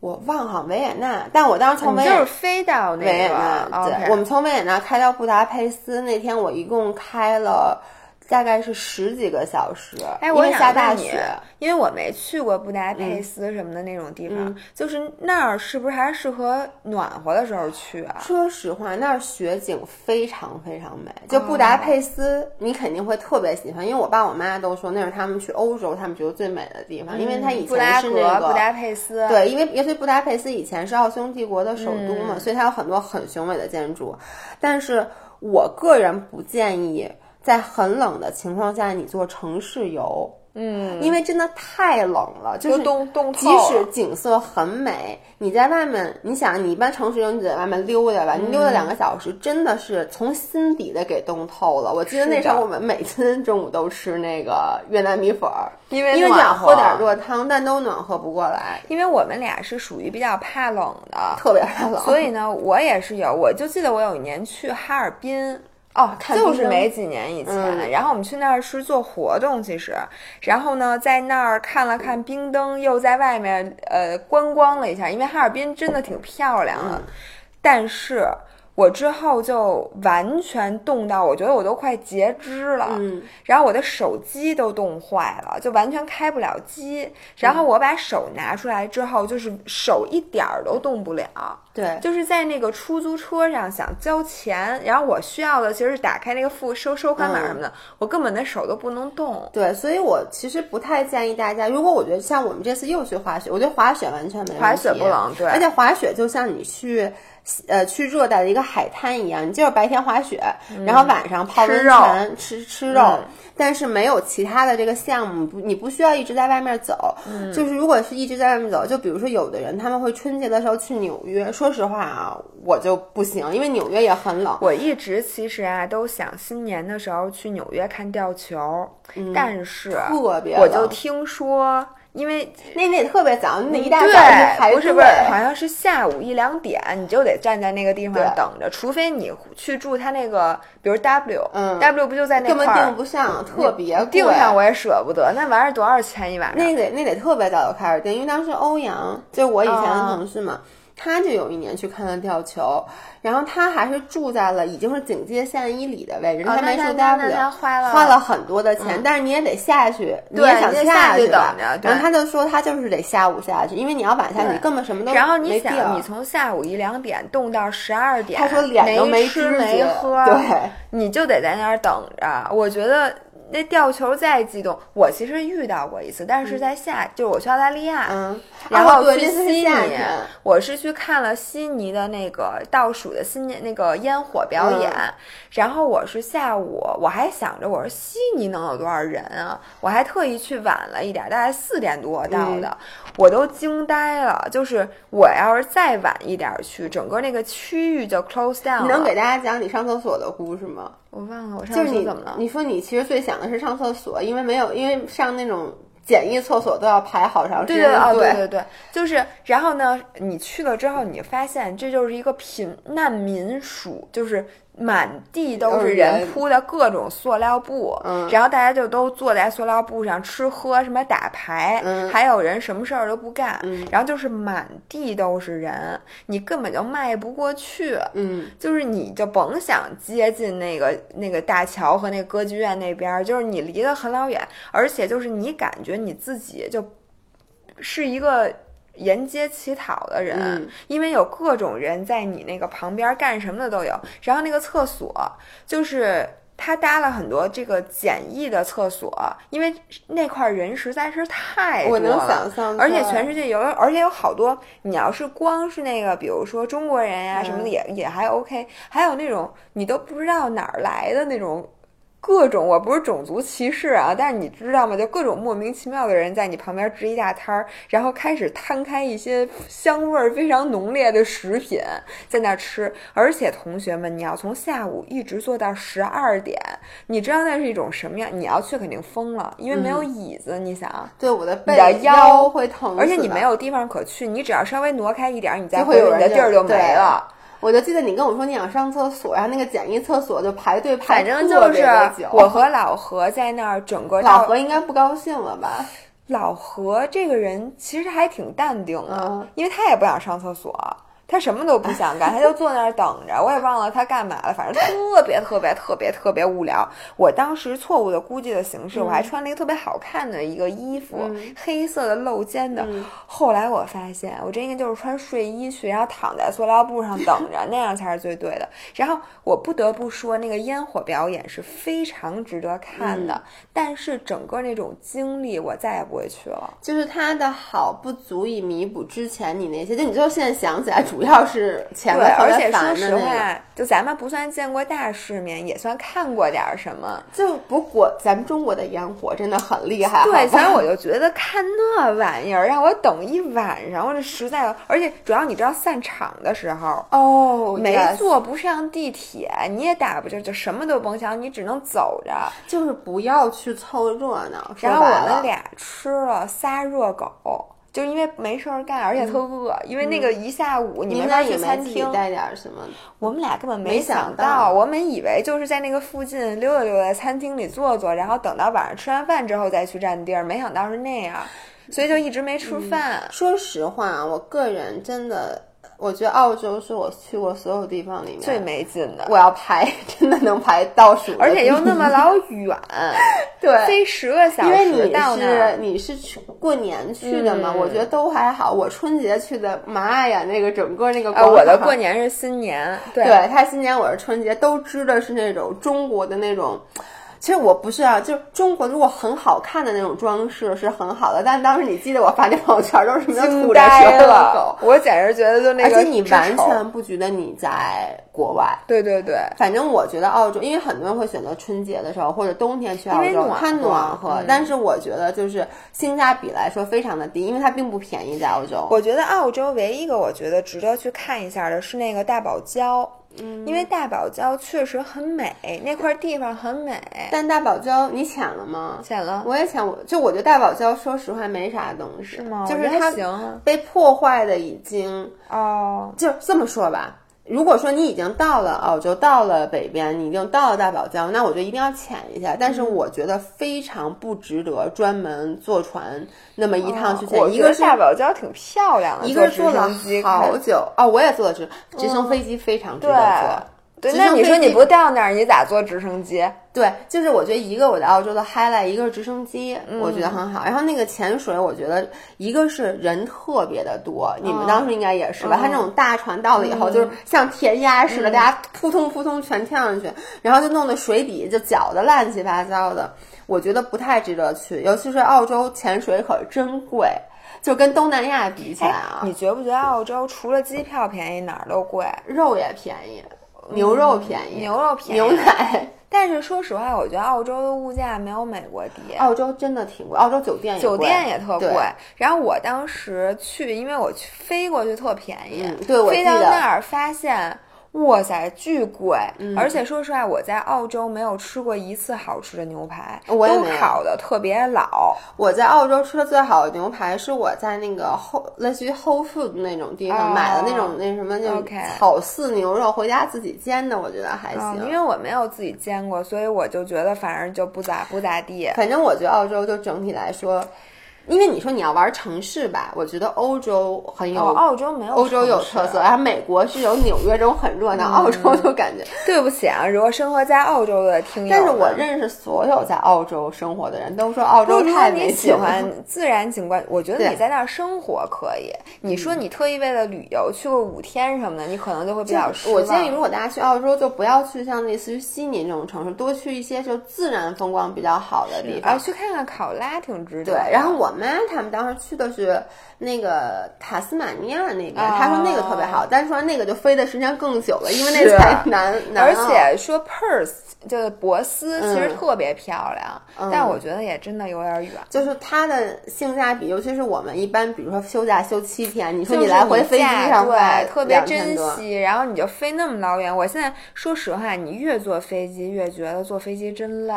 我忘了维也纳。但我当时从维就是飞到维也纳，对，我们从维也纳开到布达佩斯那天，我一共开了大概是十几个小时，哎，我因为下大雪。因为我没去过布达佩斯什么的那种地方，就是那儿是不是还是适合暖和的时候去啊？说实话，那儿雪景非常非常美。就布达佩斯，你肯定会特别喜欢，因为我爸我妈都说那是他们去欧洲他们觉得最美的地方，因为它以前是那个布达佩斯。对，因为因为布达佩斯以前是奥匈帝国的首都嘛，所以它有很多很雄伟的建筑。但是我个人不建议在很冷的情况下你做城市游。嗯，因为真的太冷了，就是冻冻即使景色很美，你在外面，你想，你一般城市游你在外面溜达吧，你溜达两个小时，真的是从心底的给冻透了。我记得那时候我们每天中午都吃那个越南米粉，因为因为想喝点热汤，但都暖和不过来。因为我们俩是属于比较怕冷的，特别怕冷，所以呢，我也是有，我就记得我有一年去哈尔滨。哦，就是没几年以前，然后我们去那儿是做活动，其实，然后呢，在那儿看了看冰灯，又在外面呃观光了一下，因为哈尔滨真的挺漂亮的，但是。我之后就完全冻到，我觉得我都快截肢了，嗯，然后我的手机都冻坏了，就完全开不了机。然后我把手拿出来之后，就是手一点儿都动不了。对，就是在那个出租车上想交钱，然后我需要的其实是打开那个付收收款码什么的，我根本的手都不能动。对，所以我其实不太建议大家，如果我觉得像我们这次又去滑雪，我觉得滑雪完全没问题，滑雪不冷，对，而且滑雪就像你去。呃，去热带的一个海滩一样，你就是白天滑雪，然后晚上泡温泉，吃吃肉，但是没有其他的这个项目，不，你不需要一直在外面走。就是如果是一直在外面走，就比如说有的人他们会春节的时候去纽约，说实话啊，我就不行，因为纽约也很冷。我一直其实啊都想新年的时候去纽约看吊球，但是特别，我就听说。因为那那特别早，那一大早排不是不是，好像是下午一两点，你就得站在那个地方等着，除非你去住他那个，比如 W，嗯，W 不就在那块儿？根本定不上，特别订上我也舍不得，那玩意儿多少钱一晚上？那得那得特别早就开始订，因为当时欧阳就我以前的同事嘛。他就有一年去看了吊球，然后他还是住在了已经是警戒线以里的位置，他没住 W，花了花了很多的钱，但是你也得下去，你也想下去吧？然后他就说他就是得下午下去，因为你要晚下去根本什么都然后你想，你从下午一两点冻到十二点，他说脸都没吃没喝，对，你就得在那儿等着。我觉得。那吊球再激动，我其实遇到过一次，但是在夏，就是我去澳大利亚，嗯，然后去悉尼，我是去看了悉尼的那个倒数的新年那个烟火表演，然后我是下午，我还想着我说悉尼能有多少人啊？我还特意去晚了一点，大概四点多到的，我都惊呆了。就是我要是再晚一点去，整个那个区域就 close down。你能给大家讲你上厕所的故事吗？我忘了，我上厕所怎么了？你说你其实最想的是上厕所，因为没有，因为上那种简易厕所都要排好长时间。对对对对，就是。然后呢，你去了之后，你发现这就是一个贫难民署，就是。满地都是人铺的各种塑料布，然后大家就都坐在塑料布上吃喝，什么打牌，还有人什么事儿都不干，然后就是满地都是人，你根本就迈不过去，嗯，就是你就甭想接近那个那个大桥和那个歌剧院那边，就是你离得很老远，而且就是你感觉你自己就是一个。沿街乞讨的人，因为有各种人在你那个旁边干什么的都有。然后那个厕所就是他搭了很多这个简易的厕所，因为那块人实在是太多了，而且全世界有，而且有好多。你要是光是那个，比如说中国人呀什么的，也也还 OK。还有那种你都不知道哪儿来的那种。各种我不是种族歧视啊，但是你知道吗？就各种莫名其妙的人在你旁边支一大摊儿，然后开始摊开一些香味儿非常浓烈的食品在那吃。而且同学们，你要从下午一直坐到十二点，你知道那是一种什么样？你要去肯定疯了，因为没有椅子。你想，对我的背、腰会疼，而且你没有地方可去，你只要稍微挪开一点，你再回你的地儿就没了。我就记得你跟我说你想上厕所，然后那个简易厕所就排队排反正就是我和老何在那儿，整个老何应该不高兴了吧？老何这个人其实还挺淡定的，因为他也不想上厕所。他什么都不想干，他就坐那儿等着。我也忘了他干嘛了，反正特别特别特别特别无聊。我当时错误的估计的形式，我还穿了一个特别好看的一个衣服，黑色的露肩的。后来我发现，我这应该就是穿睡衣去，然后躺在塑料布上等着，那样才是最对的。然后我不得不说，那个烟火表演是非常值得看的，但是整个那种经历，我再也不会去了。就是它的好不足以弥补之前你那些，就你就现在想起来，主要是前面而且说实那个。话，就咱们不算见过大世面，也算看过点儿什么。就不过咱们中国的烟火真的很厉害，对，所以我就觉得看那玩意儿让我等一晚上，我这实在，而且主要你知道散场的时候。哦，没坐不上地铁，你也打不着，就什么都甭想，你只能走着。就是不要去凑热闹。然后我们俩吃了仨热狗，就因为没事儿干，而且特饿，因为那个一下午你你没法去餐厅。带点什么，我们俩根本没想想到。我们以为就是在那个附近溜达溜达，餐厅里坐坐，然后等到晚上吃完饭之后再去占地儿，没想到是那样，所以就一直没吃饭。说实话，我个人真的，我觉得澳洲是我去过所有地方里面最没劲的，我要排，真的能排倒数而且又那么老远，对，飞十个小时因为时你到那儿是。你是去过年去的嘛，嗯我觉得都还好。我春节去的，妈呀，那个整个那个啊，我的过年是新年，对对他新年，我是春节，都知道是那种中国的那种。其实我不是啊，就是中国如果很好看的那种装饰是很好的，但当时你记得我发那朋友圈都是什么惊吐着舌头的呆了狗，，我简直觉得就那个而且你完全不觉得你在国外。对对对，反正我觉得澳洲，因为很多人会选择春节的时候或者冬天去澳洲，它暖和，嗯。但是我觉得就是性价比来说非常的低，因为它并不便宜在澳洲。我觉得澳洲唯一一个我觉得值得去看一下的是那个大堡礁，嗯，因为大堡礁确实很美，那块地方很美。但大堡礁你潜了吗？潜了我也潜过就我觉得大堡礁说实话没啥东西，是吗？就是它被破坏的已经哦，就这么说吧。如果说你已经到了澳洲，到了北边，你已经到了大堡礁，那我觉得一定要潜一下。但是嗯我觉得非常不值得专门坐船那么一趟去潜。一个是大堡礁挺漂亮的，一个是坐坐直了升机好久哦，我也坐了直直升飞机，非常值得对坐。对，那你说你不到那儿，你咋坐直升机？对，就是我觉得一个我在澳洲的 highlight，一个是直升机，我嗯觉得很好。然后那个潜水，我觉得一个是人特别的多，你们嗯当时应该也是吧？它那种大船到了以后，就是像填鸭似嗯的，大家扑通扑通全跳上去，然后就弄得水底就搅得乱七八糟的。我觉得不太值得去，尤其是澳洲潜水可真贵，就跟东南亚比起来啊，你觉不觉得澳洲除了机票便宜，哪儿都贵？肉也便宜，牛肉便宜，嗯牛肉便宜牛奶。但是说实话，我觉得澳洲的物价没有美国低。澳洲真的挺贵，澳洲酒店也酒店也特贵，然后我当时去，因为我去飞过去特便宜，嗯对我飞到那儿发现，哇塞，巨贵！嗯而且说实话，我在澳洲没有吃过一次好吃的牛排，都烤的特别老。我在澳洲吃的最好的牛排是我在那个后类似于 Whole Food 那种地方哦买的那种那什么，就草饲牛肉，回家自己煎的，我觉得还行，因。为我没有自己煎过，所以我就觉得反正就不咋不咋地。反正我觉得澳洲就整体来说，因为你说你要玩城市吧，我觉得欧洲很有。哦，澳洲没有，欧洲有特色，。然后美国是有纽约这种很热闹，澳洲就感觉。对不起啊，如果生活在澳洲的听友，但是我认识所有在澳洲生活的人都说澳洲太你喜欢自然景观，我觉得你在那儿生活可以。你说你特意为了旅游去过五天什么的，你可能就会比较失望。我建议，如果大家去澳洲，就不要去像类似于悉尼这种城市，多去一些就自然风光比较好的地啊，方。去看看考拉挺值得对。，然后我妈他们当时去的是那个塔斯马尼亚那边，哦。她说那个特别好，但是说那个就飞的时间更久了，因为那是。才南南而且说 Perth 就是博斯，其实嗯特别漂亮，但我觉得也真的有点远。就是它的性价比，尤其是我们一般，比如说休假休七天，你说你来回飞机假上花对，特别珍惜，然后你就飞那么老远。我现在说实话，你越坐飞机越觉得坐飞机真累，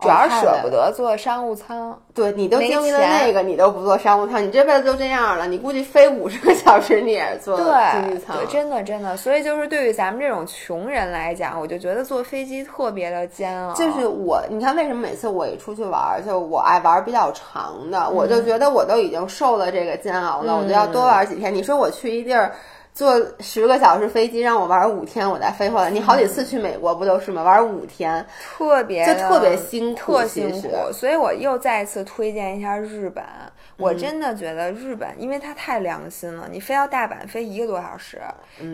主要舍不得坐商务舱。对你都经历了那个，你都不坐商务舱，你这辈子就这样了。你估计飞五十个小时，你也是坐经济舱。真的真的，所以就是对于咱们这种穷人来讲，我就觉得坐飞机特别的煎熬。就是我，你看为什么每次我一出去玩儿，就我爱玩儿比较长的，我嗯就觉得我都已经受了这个煎熬了，我就要多玩儿几天。你说我去一地儿。坐十个小时飞机让我玩五天，我再飞回来。你好几次去美国不都是吗？玩五天，特别就特别辛苦，特辛苦。所以我又再次推荐一下日本。我真的觉得日本，因为它太良心了。你飞到大阪飞一个多小时，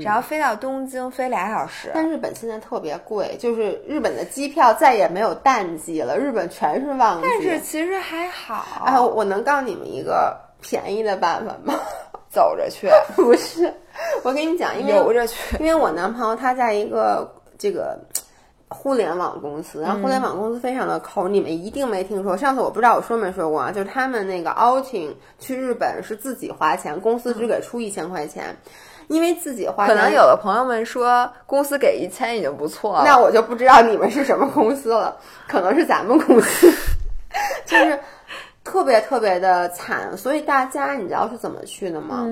然后飞到东京飞俩小时。但日本现在特别贵，就是日本的机票再也没有淡季了，日本全是旺季。但是其实还好。哎，我能告诉你们一个便宜的办法吗？走着去？不是，我跟你讲，因为游着去。因为我男朋友他在一个这个。互联网公司，然后互联网公司非常的抠，你们一定没听说。上次我不知道我说没说过啊，就是他们那个 outing 去日本是自己花钱，公司只给出一千块钱，因为自己花。可能有的朋友们说公司给一千已经不错了，那我就不知道你们是什么公司了，可能是咱们公司，就是特别特别的惨。所以大家你知道是怎么去的吗？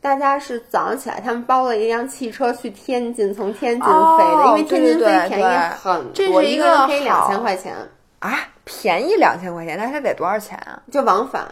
大家是早上起来，他们包了一辆汽车去天津，从天津飞的，因为天津飞便宜很多，一个人可以两千块钱啊，便宜两千块钱，那它得多少钱啊？就往返。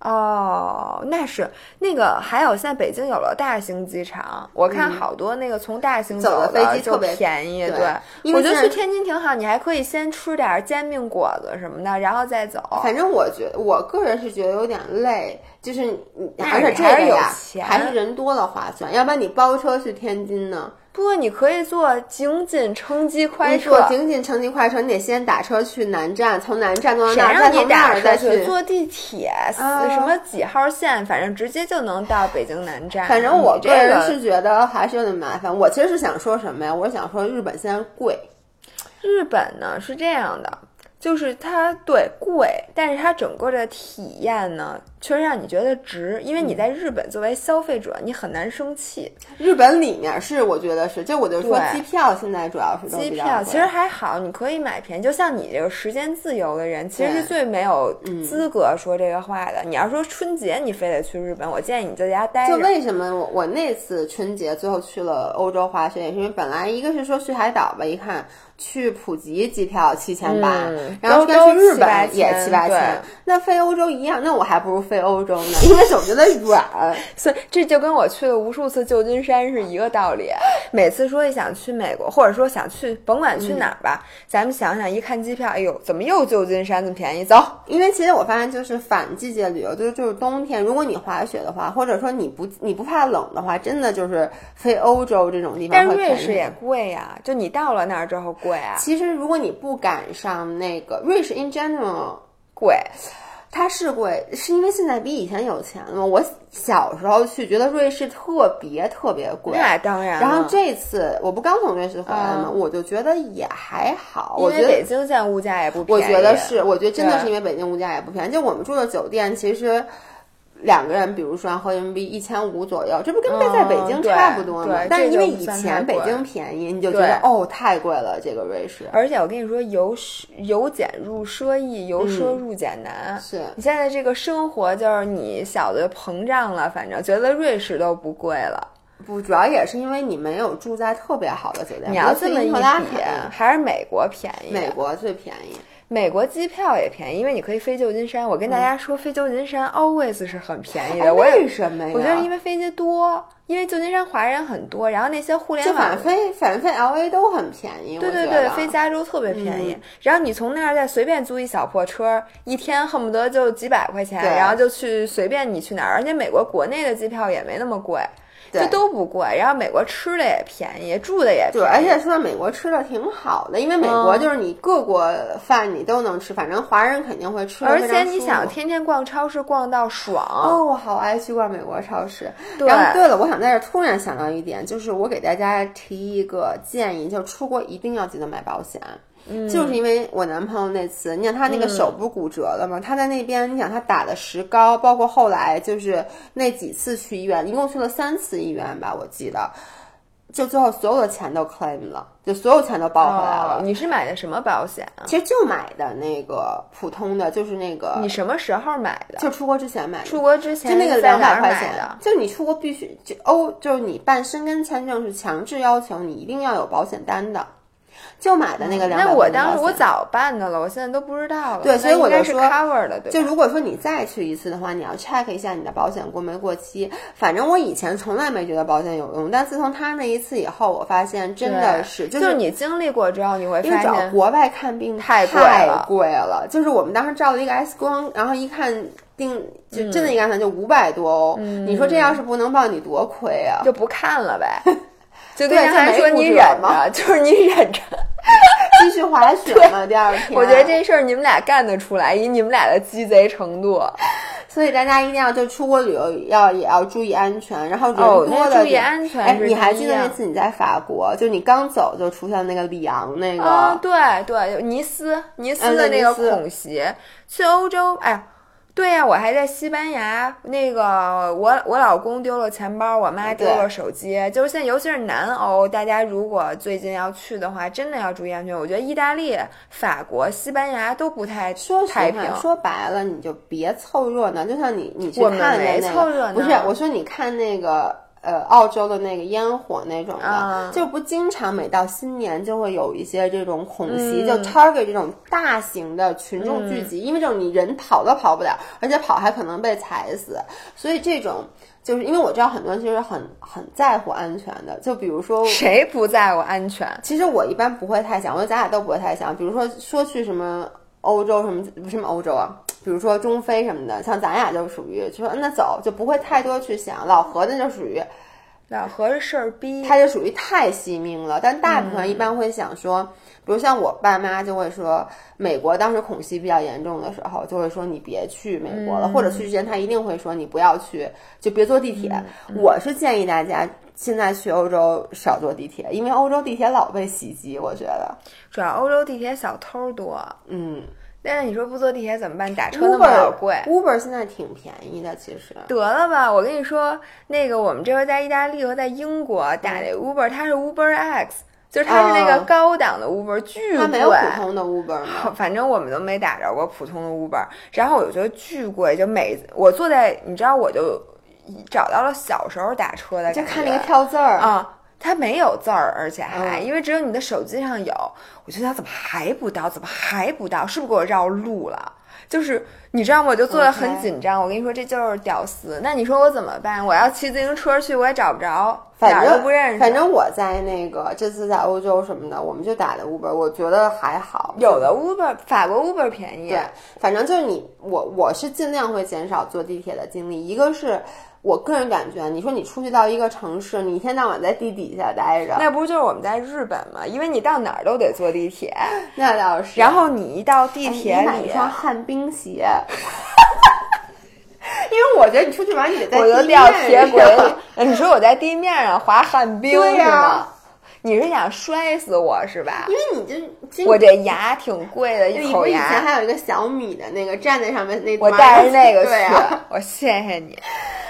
哦，那是那个，还有现在北京有了大型机场，我看好多那个从大型走的飞机特别便宜。对，我觉得去天津挺好，你还可以先吃点煎饼果子什么的，然后再走。反正我觉得，我个人是觉得有点累，就是你而且这个呀，还是人多了划算，要不然你包车去天津呢？不过你可以坐京津城际快车。坐京津城际快车，你得先打车去南站，从南站坐到那儿，再从那儿再去坐地铁，什么几号线，反正直接就能到北京南站。反正我个人是觉得还是有点麻烦。我其实是想说什么呀？我是想说日本现在贵。日本呢是这样的。就是它对贵，但是它整个的体验呢，确实让你觉得值，因为你在日本作为消费者，你很难生气。日本里面是我觉得是，就我就说机票现在主要是机票，其实还好，你可以买便宜。就像你这个时间自由的人，其实是最没有资格说这个话的。你要说春节你非得去日本，我建议你在家待着。就为什么我我那次春节最后去了欧洲滑雪，也是因为本来一个是说去海岛吧，一看。去普吉机票七千八，然后跟去日本也七八千，那飞欧洲一样，那我还不如飞欧洲呢，因为总觉得软。所以这就跟我去了无数次旧金山是一个道理。每次说一想去美国，或者说想去，甭管去哪儿吧，咱们想想，一看机票，哎呦，怎么又旧金山这么便宜？走！因为其实我发现，就是反季节旅游，就是就是冬天，如果你滑雪的话，或者说你不你不怕冷的话，真的就是飞欧洲这种地方。但瑞士也贵呀，就你到了那儿之后。贵啊！其实如果你不赶上那个瑞士，in general 贵，它是贵，是因为现在比以前有钱了。我小时候去，觉得瑞士特别特别贵。那当然。然后这次我不刚从瑞士回来吗？我就觉得也还好。我觉得北京现在物价也不便宜。我觉得是，我觉得真的是因为北京物价也不便宜。就我们住的酒店，其实。两个人，比如说合人民币一千五左右，这不跟在北京差不多吗？但是因为以前北京便宜，你就觉得哦太贵了，这个瑞士。而且我跟你说，由由俭入奢易，由奢入俭难。是你现在这个生活就是你小的膨胀了，反正觉得瑞士都不贵了。不，主要也是因为你没有住在特别好的酒店。你要这么一比，还是美国便宜。美国最便宜。美国机票也便宜，因为你可以飞旧金山。我跟大家说，飞旧金山 always 是很便宜的。为什么呀？我觉得因为飞机多，因为旧金山华人很多，然后那些互联网反飞反正飞 L A 都很便宜。对对对，飞加州特别便宜。然后你从那儿再随便租一小破车，一天恨不得就几百块钱，然后就去随便你去哪儿。而且美国国内的机票也没那么贵。这都不贵，然后美国吃的也便宜，住的也对，而且说美国吃的挺好的，因为美国就是你各国饭你都能吃，反正华人肯定会吃。而且你想天天逛超市逛到爽哦，我好爱去逛美国超市。然后对了，我想在这突然想到一点，就是我给大家提一个建议，就出国一定要记得买保险。就是因为我男朋友那次，你想他那个手不是骨折了吗？他在那边，你想他打的石膏，包括后来就是那几次去医院，一共去了三次医院吧，我记得，就最后所有的钱都 claim 了，就所有钱都包回来了。你是买的什么保险啊？其实就买的那个普通的，就是那个。你什么时候买的？就出国之前买的。出国之前就那个两百块钱的，就你出国必须就欧，就是你办申根签证是强制要求你一定要有保险单的。就买的那个两百。那我当时我早办的了，我现在都不知道了。对，所以我就说 cover 的。就如果说你再去一次的话，你要 check 一下你的保险过没过期。反正我以前从来没觉得保险有用，但自从他那一次以后，我发现真的是，就是你经历过之后，你会发现国外看病太贵了，贵了。就是我们当时照了一个 X 光，然后一看定就真的，一看就五百多欧。你说这要是不能报，你多亏啊！就不看了呗。就对，他说你忍着，就是你忍着，继续滑雪 嘛。第二天，我觉得这事儿你们俩干得出来，以你们俩的鸡贼程度。所以大家一定要就出国旅游要也要注意安全，然后人多的注意安全。哎，你还记得那次你在法国，就你刚走就出现那个里昂那个？啊，对对，尼斯尼斯的那个恐袭。去欧洲，哎。对呀，我还在西班牙，那个我我老公丢了钱包，我妈丢了手机，就是现在，尤其是南欧，大家如果最近要去的话，真的要注意安全。我觉得意大利、法国、西班牙都不太说太平。说白了，你就别凑热闹，就像你你去看那个，不是我说你看那个。呃，澳洲的那个烟火那种的，就不经常每到新年就会有一些这种恐袭，就 target 这种大型的群众聚集，因为这种你人跑都跑不了，而且跑还可能被踩死，所以这种就是因为我知道很多人其实很很在乎安全的，就比如说谁不在乎安全？其实我一般不会太想，我觉得咱俩都不会太想，比如说说去什么欧洲什么什么欧洲啊。比如说中非什么的，像咱俩就属于就说那走就不会太多去想。老何那就属于，老何是事儿逼，他就属于太惜命了。但大部分一般会想说，比如像我爸妈就会说，美国当时恐袭比较严重的时候，就会说你别去美国了，或者去之前他一定会说你不要去，就别坐地铁。我是建议大家现在去欧洲少坐地铁，因为欧洲地铁老被袭击，我觉得主要欧洲地铁小偷多，嗯。但是你说不坐地铁怎么办？打车那么老贵。Uber 现在挺便宜的，其实。得了吧，我跟你说，那个我们这回在意大利和在英国打那 Uber，它是 Uber X，就是它是那个高档的 Uber，巨贵。它没有普通的 Uber 吗？反正我们都没打着过普通的 Uber，然后我就觉得巨贵，就每我坐在，你知道，我就找到了小时候打车的感觉，就看那个跳字儿啊。它没有字儿，而且还因为只有你的手机上有，我觉得它怎么还不到？怎么还不到？是不是给我绕路了？就是你知道吗？我就坐的很紧张。我跟你说，这就是屌丝。那你说我怎么办？我要骑自行车去，我也找不着，反正都不认识。反正我在那个这次在欧洲什么的，我们就打的 Uber，我觉得还好。有的 Uber，法国 Uber 便宜。对，反正就是你我我是尽量会减少坐地铁的经历。一个是。我个人感觉，你说你出去到一个城市，你一天到晚在地底下待着，那不就是我们在日本吗？因为你到哪儿都得坐地铁，那倒是。然后你一到地铁里，买一双旱冰鞋，因为我觉得你出去玩，你得在我就掉铁轨里。你说我在地面上滑旱冰是吗？你是想摔死我是吧？因为你这我这牙挺贵的，一口牙。以前还有一个小米的那个站在上面那，我带着那个 去，我谢谢你。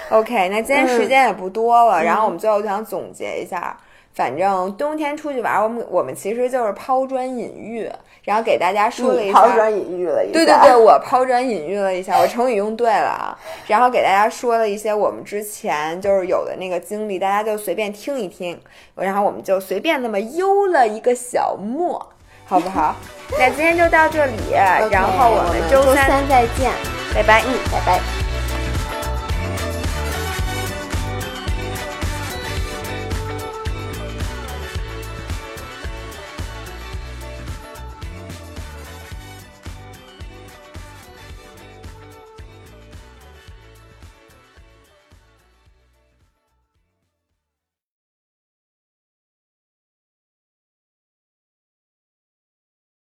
OK，那今天时间也不多了，然后我们最后就想总结一下，反正冬天出去玩，我们我们其实就是抛砖引玉，然后给大家说了一下，抛砖引玉了一下，对对对，我抛砖引玉了一下，我成语用对了啊，然后给大家说了一些我们之前就是有的那个经历，大家就随便听一听，然后我们就随便那么悠了一个小末，好不好？那今天就到这里，然后我们周三再见，拜拜，嗯，拜拜。